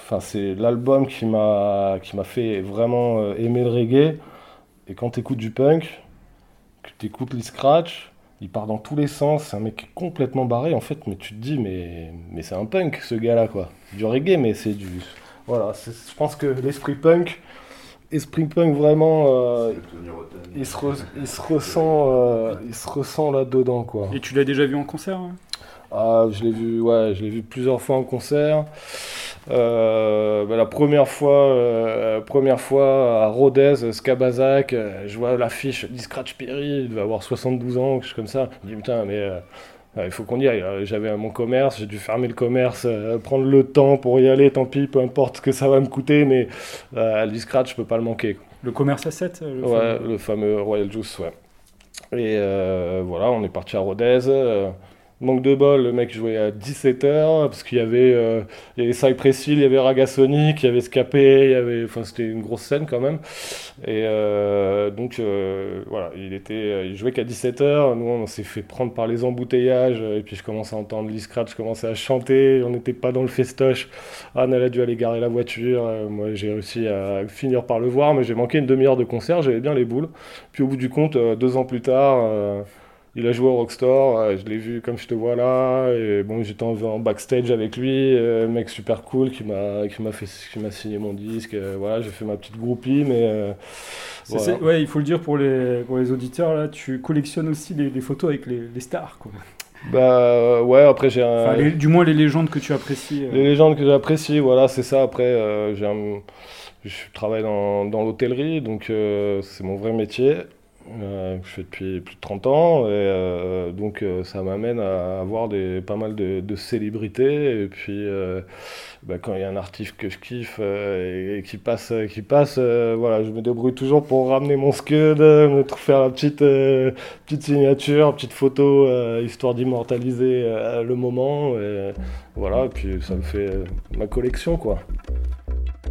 Enfin, c'est l'album qui m'a qui m'a fait vraiment aimer le reggae. Et quand tu écoutes du punk, que tu écoutes les scratch, il part dans tous les sens. C'est un mec complètement barré en fait, mais tu te dis mais mais c'est un punk ce gars-là quoi. Du reggae, mais c'est du voilà. c'est- Je pense que l'esprit punk, esprit punk vraiment, euh, il se re- il se ressent euh, il se ressent là dedans quoi. Et tu l'as déjà vu en concert hein? Ah, je l'ai vu, ouais, je l'ai vu plusieurs fois en concert. Euh, bah, la première fois, euh, première fois à Rodez, Skabazac, euh, je vois l'affiche dit Scratch Perry, il devait avoir 72 ans, quelque chose comme ça. Je me dis putain, mais euh, il faut qu'on y aille. J'avais mon commerce, j'ai dû fermer le commerce, prendre le temps pour y aller, tant pis, peu importe ce que ça va me coûter, mais du scratch, je peux pas le manquer. quoi. Le commerce à 7 le Ouais, fameux- le fameux Royal Juice, ouais. Et voilà, on est parti à Rodez. Manque de bol, le mec jouait à 17h, parce qu'il y avait, euh, il y avait Hill, il y avait Ragasonic, il y avait Scapé, enfin c'était une grosse scène quand même. Et euh, donc euh, voilà, il était, euh, il jouait qu'à 17h, nous on s'est fait prendre par les embouteillages, et puis je commençais à entendre Lee Scratch, je commençais à chanter, on n'était pas dans le festoche. Anne elle a dû aller garer la voiture, moi j'ai réussi à finir par le voir, mais j'ai manqué une demi-heure de concert, j'avais bien les boules. Puis au bout du compte, deux ans plus tard, il a joué au Rockstore, euh, je l'ai vu comme je te vois là, et bon, j'étais en, en backstage avec lui, euh, mec super cool qui m'a qui m'a fait qui m'a signé mon disque, euh, voilà, j'ai fait ma petite groupie, mais euh, voilà. ouais, il faut le dire pour les, pour les auditeurs, là, tu collectionnes aussi les, les photos avec les, les stars. Quoi. Bah euh, ouais, après j'ai un Enfin, du moins les légendes que tu apprécies. Les légendes que j'apprécie, voilà, c'est ça. Après, j'ai un- je travaille dans, dans l'hôtellerie, donc c'est mon vrai métier. Euh, je fais depuis plus de 30 ans, et euh, donc euh, ça m'amène à avoir pas mal de, célébrités. Et puis, euh, bah, quand il y a un artiste que je kiffe et, qui passe, qui passe voilà, je me débrouille toujours pour ramener mon scud, me faire la petite, petite signature, petite photo, histoire d'immortaliser le moment. Et, voilà, puis ça me fait ma collection, quoi.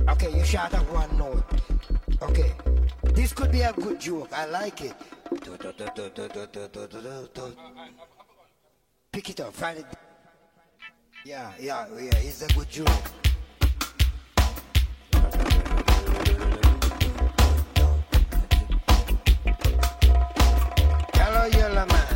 Okay, you shot at one note. Okay. This could be a good joke. I like it. Pick it up, find it. Yeah, yeah, yeah, it's a good joke. Hello, yellow man.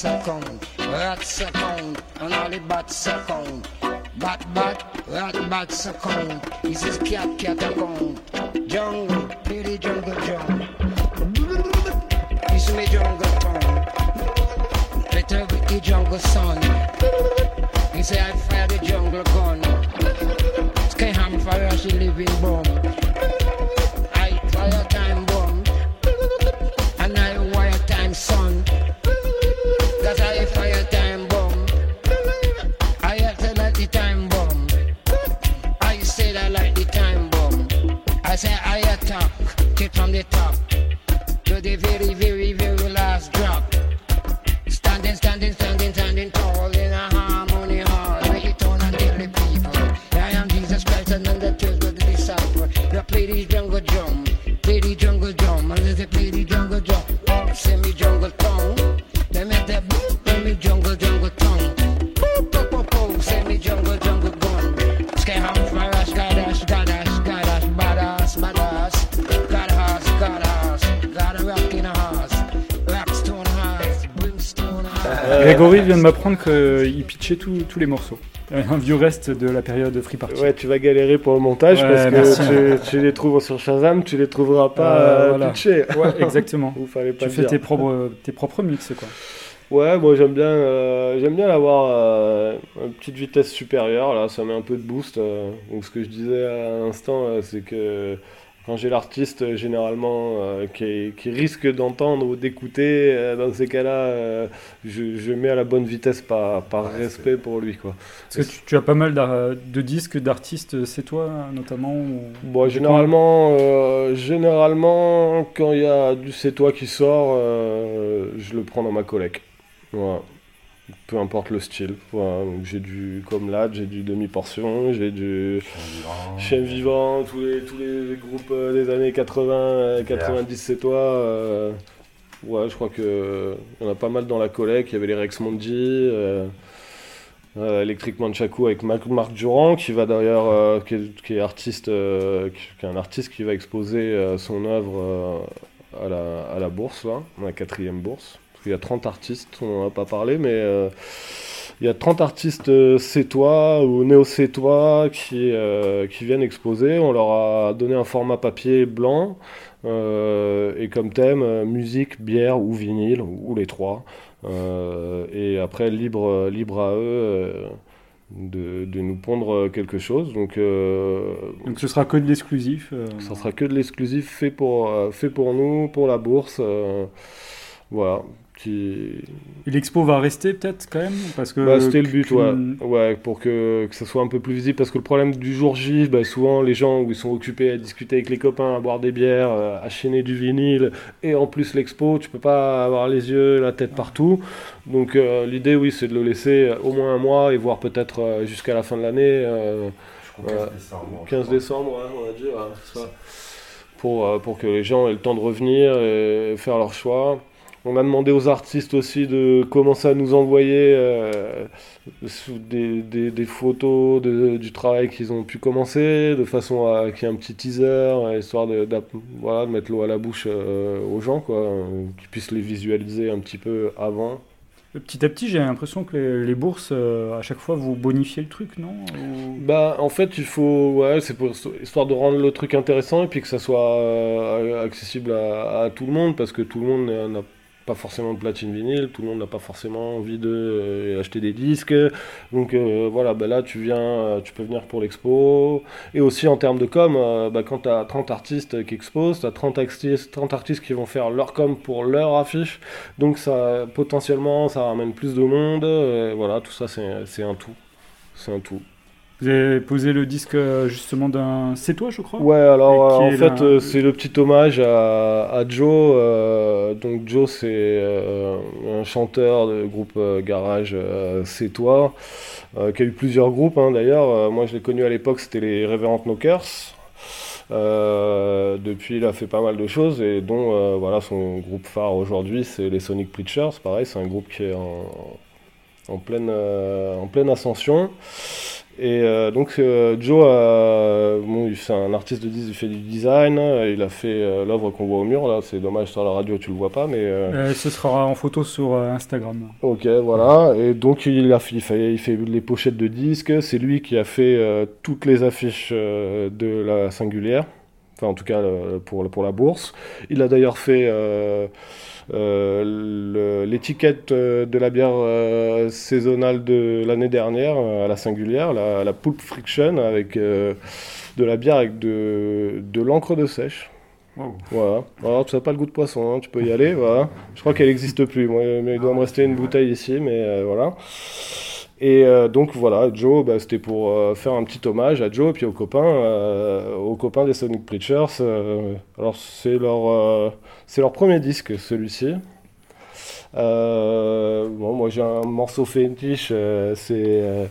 ça compte, rat second, and all the bad second. ça compte. Bat bat, rat bat second. compte, ici cat, cat piat. Jungle, pretty jungle jungle. Ici mes jungle tongue. Better with the jungle son. He say I fire the jungle gun. Sky ham fire, she living bomb. Tous les morceaux. Un vieux reste de la période Free Party. Ouais, tu vas galérer pour le montage Ouais, parce que tu, tu les trouves sur Shazam, tu les trouveras pas Euh, euh, voilà. pitchés. Ouais, exactement. Ou pas Tu fais tes propres, tes propres mix, quoi. Ouais, moi j'aime bien, euh, j'aime bien l'avoir euh, à une petite vitesse supérieure, là, ça met un peu de boost. euh. donc ce que je disais à l'instant, euh, c'est que quand j'ai l'artiste euh, généralement euh, qui, qui risque d'entendre ou d'écouter, euh, dans ces cas-là, euh, je, je mets à la bonne vitesse par, par respect pour lui, quoi. Parce que tu, tu as pas mal de disques d'artistes, c'est toi notamment ou- Bon, généralement, généralement, quand il y a du c'est toi qui sort, je le prends dans ma collecte. Voilà. Peu importe le style. Voilà. Donc, j'ai du comme là, j'ai du demi-portion, j'ai du chien vivant, tous les, tous les groupes euh, des années 80, euh, 90 c'est toi. euh, ouais, je crois que en a pas mal dans la collecte. Il y avait les Rex Mondi. euh, euh, Electric Manchaku avec Marc, Durand qui va d'ailleurs euh, qui, est, qui est artiste euh, qui, qui est un artiste qui va exposer euh, son œuvre euh, à, la, à la bourse là, à la quatrième bourse qu'il y a 30 artistes on n'en a pas parlé mais euh, il y a 30 artistes euh, sétois ou néo-sétois qui, euh, qui viennent exposer. On leur a donné un format papier blanc euh, et comme thème musique, bière ou vinyle, ou, ou les trois. Et après, libre, libre à eux de, de nous pondre quelque chose. Donc, euh, Donc ce sera que de l'exclusif. euh, ça sera que de l'exclusif fait pour, fait pour nous, pour la bourse. euh, voilà. Qui... Et l'expo va rester peut-être quand même parce que Bah, c'était le but, ouais. Pour que, que ça soit un peu plus visible. Parce que le problème du jour J, bah, souvent les gens où ils sont occupés à discuter avec les copains, à boire des bières, euh, à chaîner du vinyle, et en plus l'expo, tu peux pas avoir les yeux, la tête partout. Donc euh, l'idée, oui, c'est de le laisser au moins un mois et voir peut-être euh, jusqu'à la fin de l'année. euh, Je crois Ouais. 15 décembre. 15 décembre, ouais, on va dire. ouais, c'est ça. Pour, euh, pour que les gens aient le temps de revenir et faire leur choix. On a demandé aux artistes aussi de commencer à nous envoyer euh, des, des- des photos de- du travail qu'ils ont pu commencer, de façon à qu'il y ait un petit teaser, histoire de, voilà, de mettre l'eau à la bouche euh, aux gens, quoi, qu'ils puissent les visualiser un petit peu avant. Petit à petit, j'ai l'impression que les, les bourses, euh, à chaque fois, vous bonifiez le truc, non? Ou- Bah, en fait, il faut, ouais, c'est pour histoire de rendre le truc intéressant et puis que ça soit euh, accessible à, à tout le monde parce que tout le monde n'a n'a forcément de platine vinyle, tout le monde n'a pas forcément envie de euh, acheter des disques. Donc euh, voilà, bah là tu viens, euh, tu peux venir pour l'expo. Et aussi en termes de com, bah, quand tu as 30 artistes qui exposent, tu as 30 artistes, 30 artistes qui vont faire leur com pour leur affiche. Donc ça potentiellement ça ramène plus de monde. Voilà, tout ça c'est un tout. C'est un tout. Vous avez posé le disque euh, justement d'un. C'est toi, je crois Ouais, alors euh, en fait, euh, c'est le petit hommage à, à Joe. euh, donc, Joe, c'est euh, un chanteur de groupe euh, Garage C'est toi, qui a eu plusieurs groupes hein, d'ailleurs. Moi, je l'ai connu à l'époque, c'était les Reverend Knockers. Depuis, il a fait pas mal de choses et dont voilà, son groupe phare aujourd'hui, c'est les Sonic Preachers. Pareil, c'est un groupe qui est en, en, pleine, en pleine ascension. Et euh, donc euh, Joe, bon, c'est un artiste de il fait du design, il a fait euh, l'œuvre qu'on voit au mur, là, c'est dommage sur la radio tu le vois pas, mais... Ce sera en photo sur Instagram. Ok, voilà. Et donc il a fait, il fait, il fait les pochettes de disques. C'est lui qui a fait toutes les affiches de la singulière. Enfin, en tout cas pour, pour la bourse. Il a d'ailleurs fait l'étiquette euh, de la bière euh, saisonnale de l'année dernière euh, à la singulière, la, la Pulp Friction, avec euh, de la bière avec de, de l'encre de sèche. Wow. Voilà. Alors, tu n'as pas le goût de poisson, hein, tu peux y aller. Voilà. Je crois qu'elle n'existe plus. Moi, mais il doit me rester une bouteille ici, mais euh, voilà. Et euh, donc voilà, Joe, bah, c'était pour euh, faire un petit hommage à Joe et puis aux copains, euh, aux copains des Sonic Preachers. euh, alors c'est leur, c'est leur premier disque, celui-ci. Bon, moi j'ai un morceau fétiche, c'est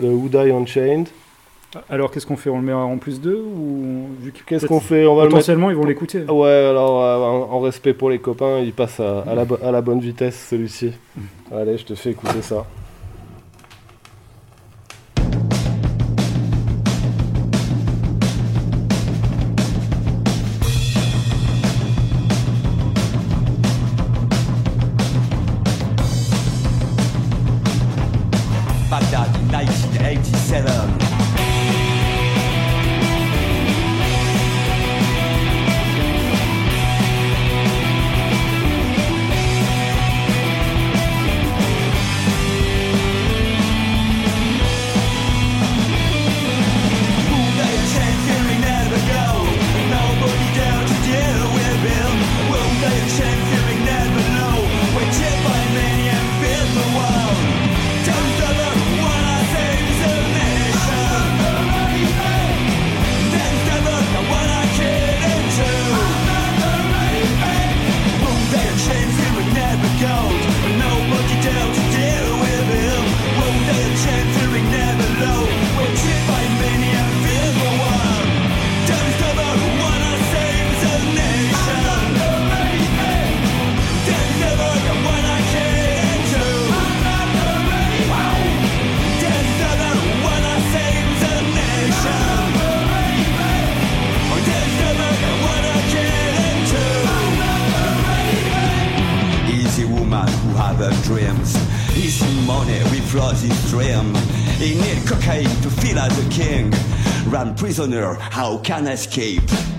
le Who Die Unchained. Alors, qu'est-ce qu'on fait? On le met en plus d'eux ou Qu'est-ce qu'on fait? On va le mettre Potentiellement, ils vont l'écouter. Ouais, alors euh, en, respect pour les copains, il passe à, à la, bo- à la bonne vitesse celui-ci. Allez, je te fais écouter ça. Prisoner, how can I escape?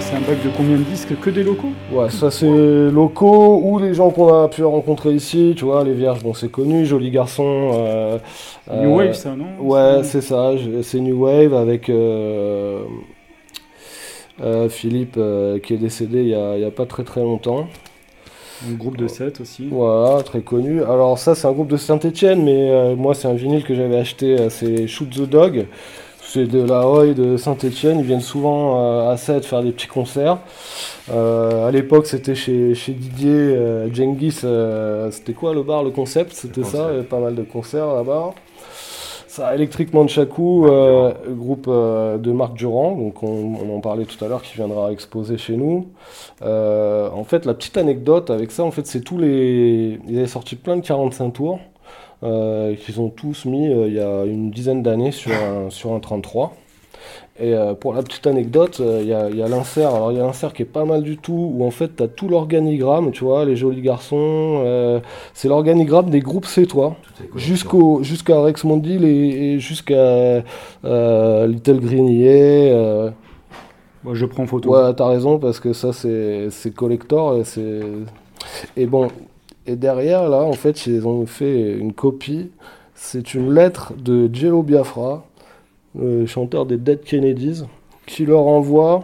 C'est un bac de combien de disques Que des locaux? Ouais, ça c'est locaux ou les gens qu'on a pu rencontrer ici, tu vois, les vierges, bon c'est connu, joli garçon. euh, New euh, Wave, ça, non? Ouais, c'est ça, c'est New Wave avec euh, euh, Philippe qui est décédé il y a, a pas très très longtemps. Un groupe de 7 aussi. Voilà, très connu. Alors ça c'est un groupe de Saint-Etienne, mais moi c'est un vinyle que j'avais acheté, c'est Shoot the Dog. C'est de la Hoy de Saint-Etienne, ils viennent souvent euh, à 7 faire des petits concerts. Euh, à l'époque c'était chez, chez Didier euh, Genghis, euh, c'était quoi le bar, le concept? C'était ça, il y avait pas mal de concerts là-bas. Ça, électriquement de Chakou, euh, groupe de Marc Durand, donc on, on en parlait tout à l'heure, qui viendra exposer chez nous. En fait, la petite anecdote avec ça, en fait, c'est tous les. Ils avaient sorti plein de 45 tours, qu'ils ont tous mis euh, il y a une dizaine d'années sur un, sur un 33. Et euh, pour la petite anecdote, euh, il y a, y a l'insert. Alors, il y a l'insert qui est pas mal du tout, où en fait, tu as tout l'organigramme, tu vois, les jolis garçons. euh, c'est l'organigramme des groupes C'est toi, jusqu'au jusqu'à Rex Mondil et, et jusqu'à euh, Little Grenier. euh, Moi, je prends photo. Ouais, t'as raison, parce que ça, c'est c'est collector. Et, c'est- et bon, et derrière, là, en fait, ils ont fait une copie. C'est une lettre de Jello Biafra, le chanteur des Dead Kennedys, qui leur envoie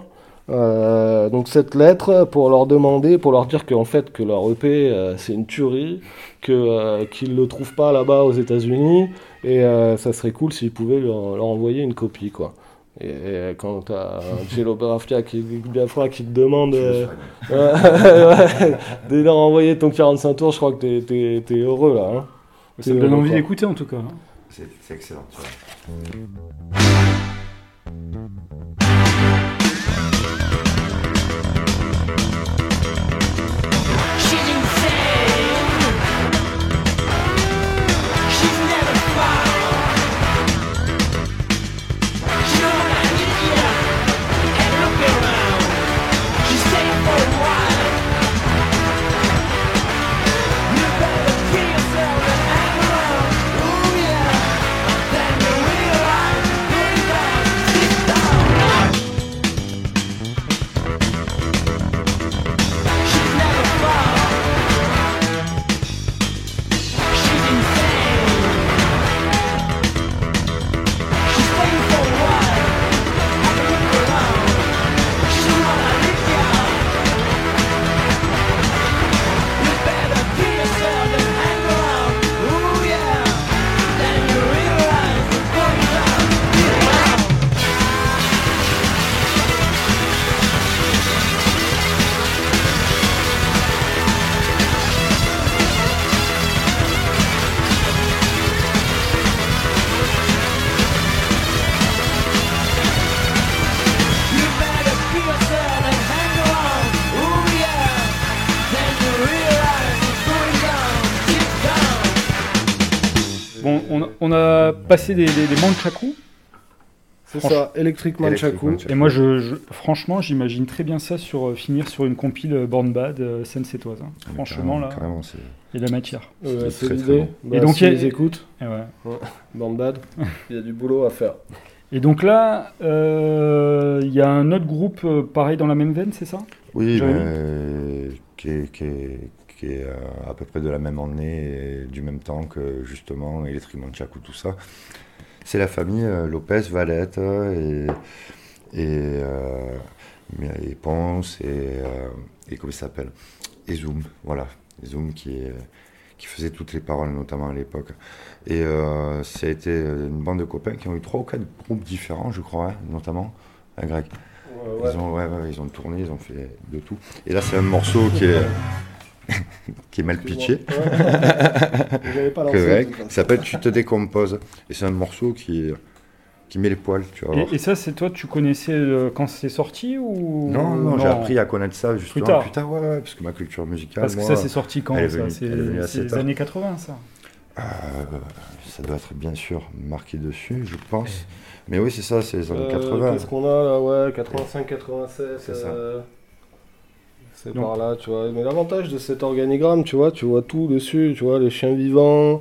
euh, donc cette lettre pour leur demander, pour leur dire qu'en fait, que leur EP, euh, c'est une tuerie, que, euh, qu'ils ne le trouvent pas là-bas aux États-Unis, et euh, ça serait cool s'ils pouvaient leur, leur envoyer une copie, quoi. Et, et quand t'as Jello Biafra qui, Biafra qui te demande euh, ouais, de leur envoyer ton 45 tours, je crois que t'es, t'es, t'es heureux là. Hein. Ça me donne envie d'écouter en tout cas. hein. C'est c'est excellent. tu vois. A passé des, des, des manchaku. C'est ça, Electric Manchaku. Et moi, je, je- franchement, j'imagine très bien ça sur euh, finir sur une compile euh, Born Bad euh, seine-sétoise. hein. Franchement, là, Carrément, c'est- il y a de la matière. Ouais, c'est très, l'idée. très. Bah, Et donc, si il y a- les écoutes, Et, ouais. Band Bad, il y a du boulot à faire. Et donc là, euh, il y a un autre groupe euh, pareil dans la même veine, c'est ça? Oui, mais qui est, qui est- qui est, euh, à peu près de la même année et du même temps que justement Electric Manchaku, tout ça. C'est la famille euh, Lopez, Valette euh, et, et, et Ponce et, et comment il s'appelle? Et Zoom, voilà. Et Zoom qui, est- qui faisait toutes les paroles, notamment à l'époque. Et euh, ça a été une bande de copains qui ont eu trois ou quatre groupes différents, je crois, hein, notamment, à Greg? Ouais, Ils, ont, ouais, ouais, ils ont tourné, ils ont fait de tout. Et là, c'est un morceau qui est, qui est mal pitché. Pas tout ça. s'appelle Tu te décomposes. Et c'est un morceau qui, qui met les poils, tu vois. et, et ça, c'est toi, tu connaissais euh, quand c'est sorti ou Non, non, j'ai appris à connaître ça justement tard. plus tard, ouais, ouais, parce que ma culture musicale. Parce que ça, c'est sorti quand C'est les tard. années 80, ça? euh, ça doit être bien sûr marqué dessus, je pense. Mais oui, c'est ça, c'est les années Euh, 80. Qu'est-ce qu'on a là? Ouais, 85, 87. C'est ça. C'est Donc- par là, tu vois. Mais l'avantage de cet organigramme, tu vois, tu vois tout dessus, tu vois, les chiens vivants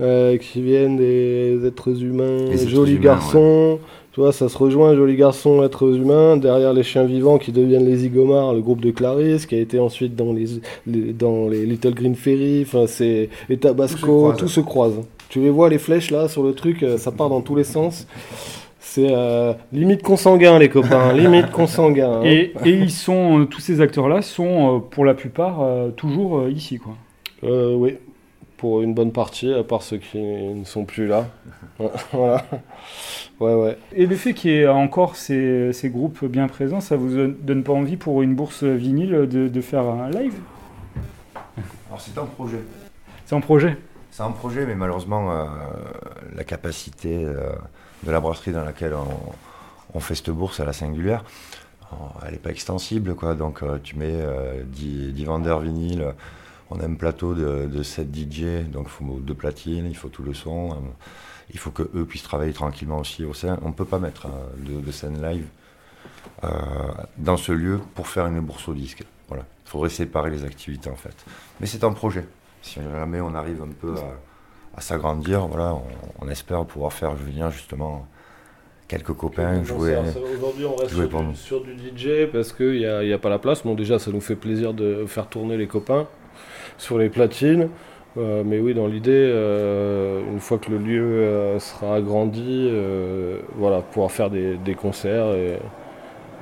euh, qui viennent des êtres humains, Les êtres jolis humains, garçons. Tu vois, ça se rejoint, jolis garçons, êtres humains. Derrière les chiens vivants qui deviennent les Zigomars, le groupe de Clarisse, qui a été ensuite dans les, les- dans les Little Green Fairy, enfin, c'est et Tabasco, croise. tout se croise. Tu les vois, les flèches là sur le truc, euh, ça part dans tous les sens. C'est euh, limite consanguin, les copains, limite consanguin. hein. Et, et ils sont, euh, tous ces acteurs-là sont euh, pour la plupart euh, toujours euh, ici, quoi. Euh, oui, pour une bonne partie, à part ceux qui ne sont plus là. voilà. Ouais, ouais. Et le fait qu'il y ait encore ces, ces groupes bien présents, ça vous donne- pas envie pour une bourse vinyle de, de faire un live? Alors c'est un projet. C'est en projet? C'est un projet, mais malheureusement, euh, la capacité euh, de la brasserie dans laquelle on, fait cette bourse à la singulière, euh, elle n'est pas extensible. Quoi. Donc, euh, tu mets euh, 10, 10 vendeurs vinyles, on a un plateau de, de 7 DJ, donc il faut deux platines, il faut tout le son. euh, il faut qu'eux puissent travailler tranquillement aussi au sein. On ne peut pas mettre euh, de, scène live euh, dans ce lieu pour faire une bourse au disque. Voilà. Il faudrait séparer les activités en fait. Mais c'est un projet. Si jamais on arrive un peu à, à s'agrandir, voilà, on, on espère pouvoir faire venir justement quelques copains jouer. Aujourd'hui, on reste sur du, nous. sur du DJ parce qu'il n'y a, il y a pas la place. Bon, déjà, ça nous fait plaisir de faire tourner les copains sur les platines. Euh, mais oui, dans l'idée, euh, une fois que le lieu euh, sera agrandi, voilà, pouvoir faire des, des concerts et,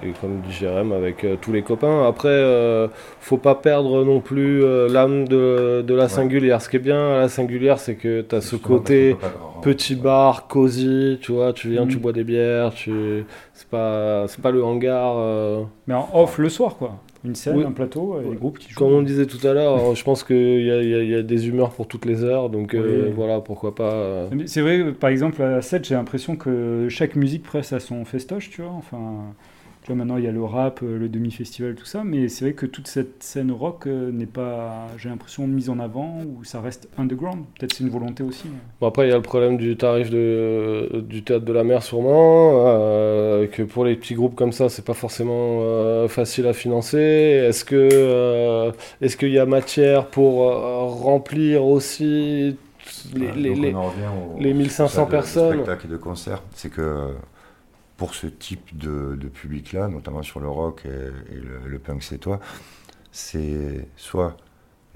et comme dit Jérém, avec euh, tous les copains. Après, euh, faut pas perdre non plus euh, l'âme de, de la singulière. Ce qui est bien à la singulière, c'est que tu as ce côté petit bar, cosy, tu vois, tu viens, tu bois des bières, tu... c'est pas, c'est pas le hangar. euh, Mais en off le soir, quoi. Une scène, Oui. un plateau, et les groupes qui jouent. Comme on disait tout à l'heure, je pense qu'il y a, y y des humeurs pour toutes les heures, donc euh, Oui. voilà, pourquoi pas. euh. C'est vrai, par exemple, à 7, j'ai l'impression que chaque musique presse à son festoche, tu vois. Enfin, tu vois, maintenant, il y a le rap, euh, le demi-festival, tout ça, mais c'est vrai que toute cette scène rock euh, n'est pas, j'ai l'impression, mise en avant, ou ça reste underground. Peut-être c'est une volonté aussi. Bon, après, il y a le problème du tarif de, du théâtre de la mer, sûrement, euh, que pour les petits groupes comme ça, c'est pas forcément euh, facile à financer. Est-ce que euh, est-ce qu'il y a matière pour euh, remplir aussi les, Voilà, les- donc les- on en revient au- les 1500 au stade de- personnes spectacle et de concert. C'est que pour ce type de, public-là, notamment sur le rock et, le, punk c'est toi, c'est soit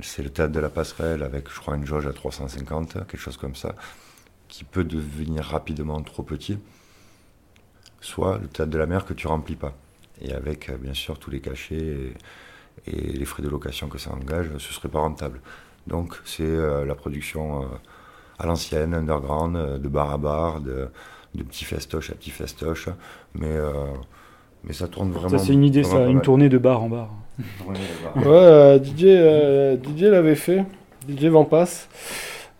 c'est le théâtre de la passerelle avec, je crois, une jauge à 350, quelque chose comme ça, qui peut devenir rapidement trop petit, soit le théâtre de la mer que tu remplis pas. Et avec, euh, bien sûr, tous les cachets et, les frais de location que ça engage, ce serait pas rentable. Donc, c'est euh, la production euh, à l'ancienne, underground, de bar à bar, de, de petit festoche à petit festoche. Mais, euh, mais ça tourne vraiment. Ça, c'est une idée, ça, une tournée de bar en bar. Ouais, bar. euh, DJ, euh, DJ l'avait fait, DJ Vampas,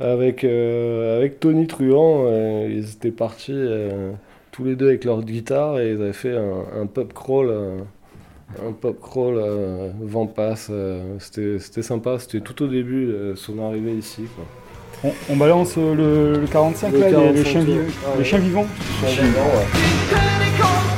avec, euh, avec Tony Truant. euh, ils étaient partis euh, tous les deux avec leur guitare et ils avaient fait un, un pub crawl. euh, un pub crawl euh, Vampas. euh, c'était c'était sympa, c'était tout au début de son arrivée ici. quoi. On, on balance euh, le, le 45 Le là, les- les, 45, chiens, vi- ouais. Les ouais. chiens vivants Chien vivant, ouais.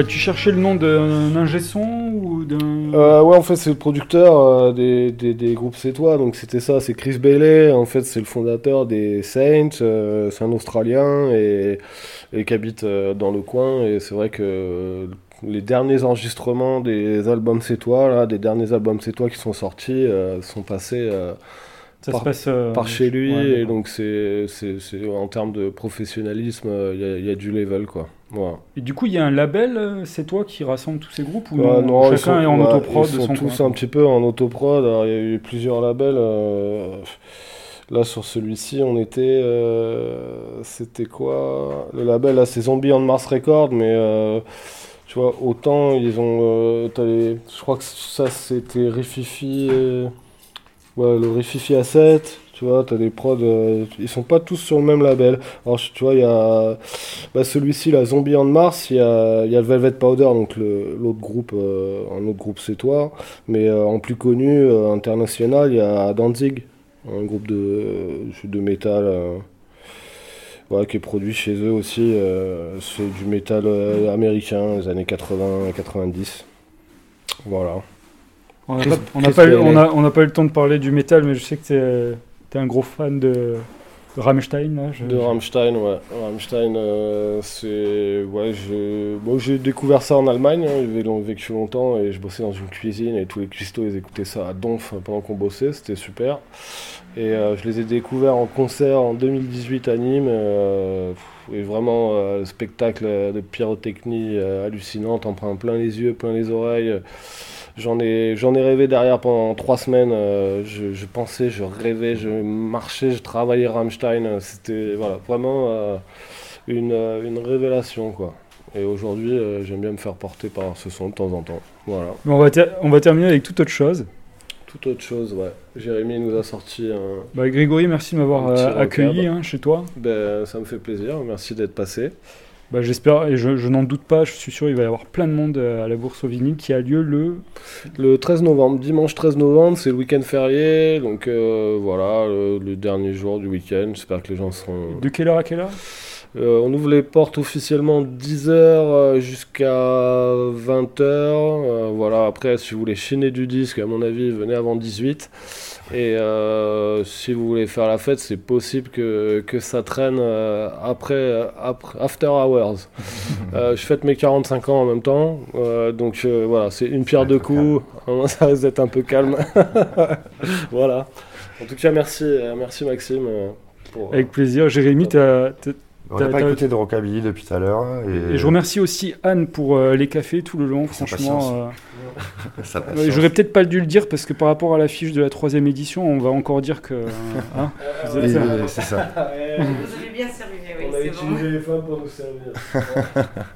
Euh, tu cherchais le nom d'un ingé son ou d'un. Euh, ouais, en fait, c'est le producteur euh, des, des, groupes sétois, donc c'était ça, c'est Chris Bailey, en fait, c'est le fondateur des Saints, c'est un Australien et, et qui habite dans le coin, et c'est vrai que les derniers enregistrements des albums sétois, là, des derniers albums sétois qui sont sortis, sont passés Ça par, se passe. euh, par chez lui, ouais, et donc c'est, en termes de professionnalisme, euh, il y, a- il y a du level, quoi. Voilà. Et du coup, il y a un label, euh, c'est toi qui rassemble tous ces groupes ou Ouais, non, Chacun sont- est en ouais, autoprod Ils de sont son tous coin. un petit peu en autoprod. Il y a eu plusieurs labels. euh, Là, sur celui-ci, on était. euh, C'était quoi? Le label, là, c'est Zombie on Mars Record, mais. euh, tu vois, autant ils ont. euh, Je crois que ça, c'était Rififi. Ouais, le Rififi A7. Tu vois, t'as des prods. euh, Ils sont pas tous sur le même label. Alors, tu vois, il y a. Bah, celui-ci, la Zombie on Mars, il y a, y a le Velvet Powder, donc l'autre groupe, euh, un autre groupe c'est toi. Mais euh, en plus connu, international, il y a Danzig, un groupe de, de métal qui est produit chez eux aussi. c'est du métal américain des années 80-90. Voilà. On n'a pas, pas, eu- a- pas le temps de parler du métal, mais je sais que t'es es un gros fan de, de Rammstein. Là, je- De Rammstein, ouais. Rammstein, euh, c'est. Ouais, j'ai découvert ça en Allemagne. hein. Long- vécu longtemps et je bossais dans une cuisine et tous les cuistots, ils écoutaient ça à donf pendant qu'on bossait. C'était super. Et euh, je les ai découverts en concert en 2018 à Nîmes. euh, pff, et vraiment, euh, le spectacle de pyrotechnie euh, hallucinant. T'en prends plein les yeux, plein les oreilles. J'en ai, j'en ai rêvé derrière pendant trois semaines. euh, je, pensais, je rêvais, je marchais, je travaillais Rammstein. C'était voilà, vraiment une, une révélation. quoi. Et aujourd'hui, j'aime bien me faire porter par ce son de temps en temps. Voilà. On, va on va terminer avec toute autre chose. Tout autre chose, ouais. Jérémy nous a sorti un. Bah, Grégory, merci de m'avoir euh, accueilli hein, chez toi. Ben, ça me fait plaisir, merci d'être passé. Bah, J'espère, et je, je n'en doute pas, je suis sûr il va y avoir plein de monde euh, à la bourse au vinyle qui a lieu le. Le 13 novembre, dimanche 13 novembre, c'est le week-end férié, donc euh, voilà, le, le dernier jour du week-end. J'espère que les gens seront. De quelle heure à quelle heure? Euh, on ouvre les portes officiellement 10h jusqu'à 20h. voilà, après, si vous voulez chaîner du disque, à mon avis, venez avant 18. Et euh, si vous voulez faire la fête, c'est possible que, que ça traîne euh, après, euh, après, after hours. Euh, je fête mes 45 ans en même temps, euh, donc euh, voilà, c'est une pierre deux coups. Ça risque d'être un peu calme. voilà. En tout cas, merci, euh, merci Maxime. euh, Pour, Avec plaisir. Jérémy, t'as- t'as- On n'a T'as- pas écouté de rockabilly depuis tout à l'heure. Et, Et je remercie aussi Anne pour euh, les cafés tout le long, Sa franchement. Euh, J'aurais peut-être pas dû le dire parce que par rapport à l'affiche de la troisième édition, on va encore dire que. euh, hein, oui, oui, c'est ça. Vous avez bien servi, oui, on a c'est bon. utilisé les femmes pour nous servir.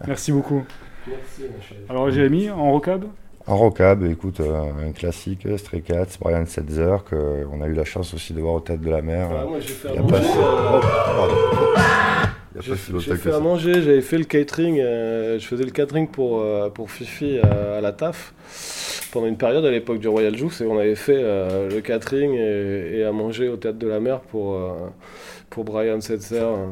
Merci beaucoup. Merci. Alors Jérémy, en recab En rockab, écoute, euh, un classique, Stray Cats, Brian Setzer, qu'on a eu la chance aussi de voir au Tête de la Mer. Ah, moi, j'ai fait a pas euh, Oh, pardon. Il y a J'ai fait à manger, j'avais fait le catering, euh, je faisais le catering pour, euh, pour Fifi à, à la TAF pendant une période à l'époque du Royal Juice et on avait fait euh, le catering et, et à manger au Théâtre de la Mer pour, euh, pour Brian Setzer. euh,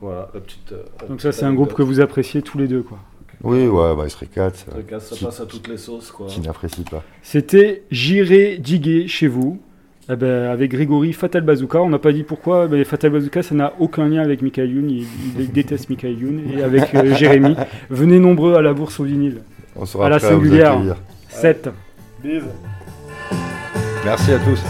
voilà, la petite. euh, la Donc ça c'est un groupe que vous appréciez tous les deux quoi. Oui, ouais, bah, Stray Cats, euh, En tout cas, Ça qui, passe à toutes les sauces quoi. qui n'apprécie pas. C'était J'irai diguer chez vous. Eh ben, avec Grégory Fatal Bazooka, on n'a pas dit pourquoi, mais Fatal Bazooka ça n'a aucun lien avec Michael Youn, il, il déteste Michael Youn, et avec euh, Jérémy. Venez nombreux à la bourse au vinyle. On sera À la prêt à vous singulière. accueillir. 7. Bise. Merci à tous.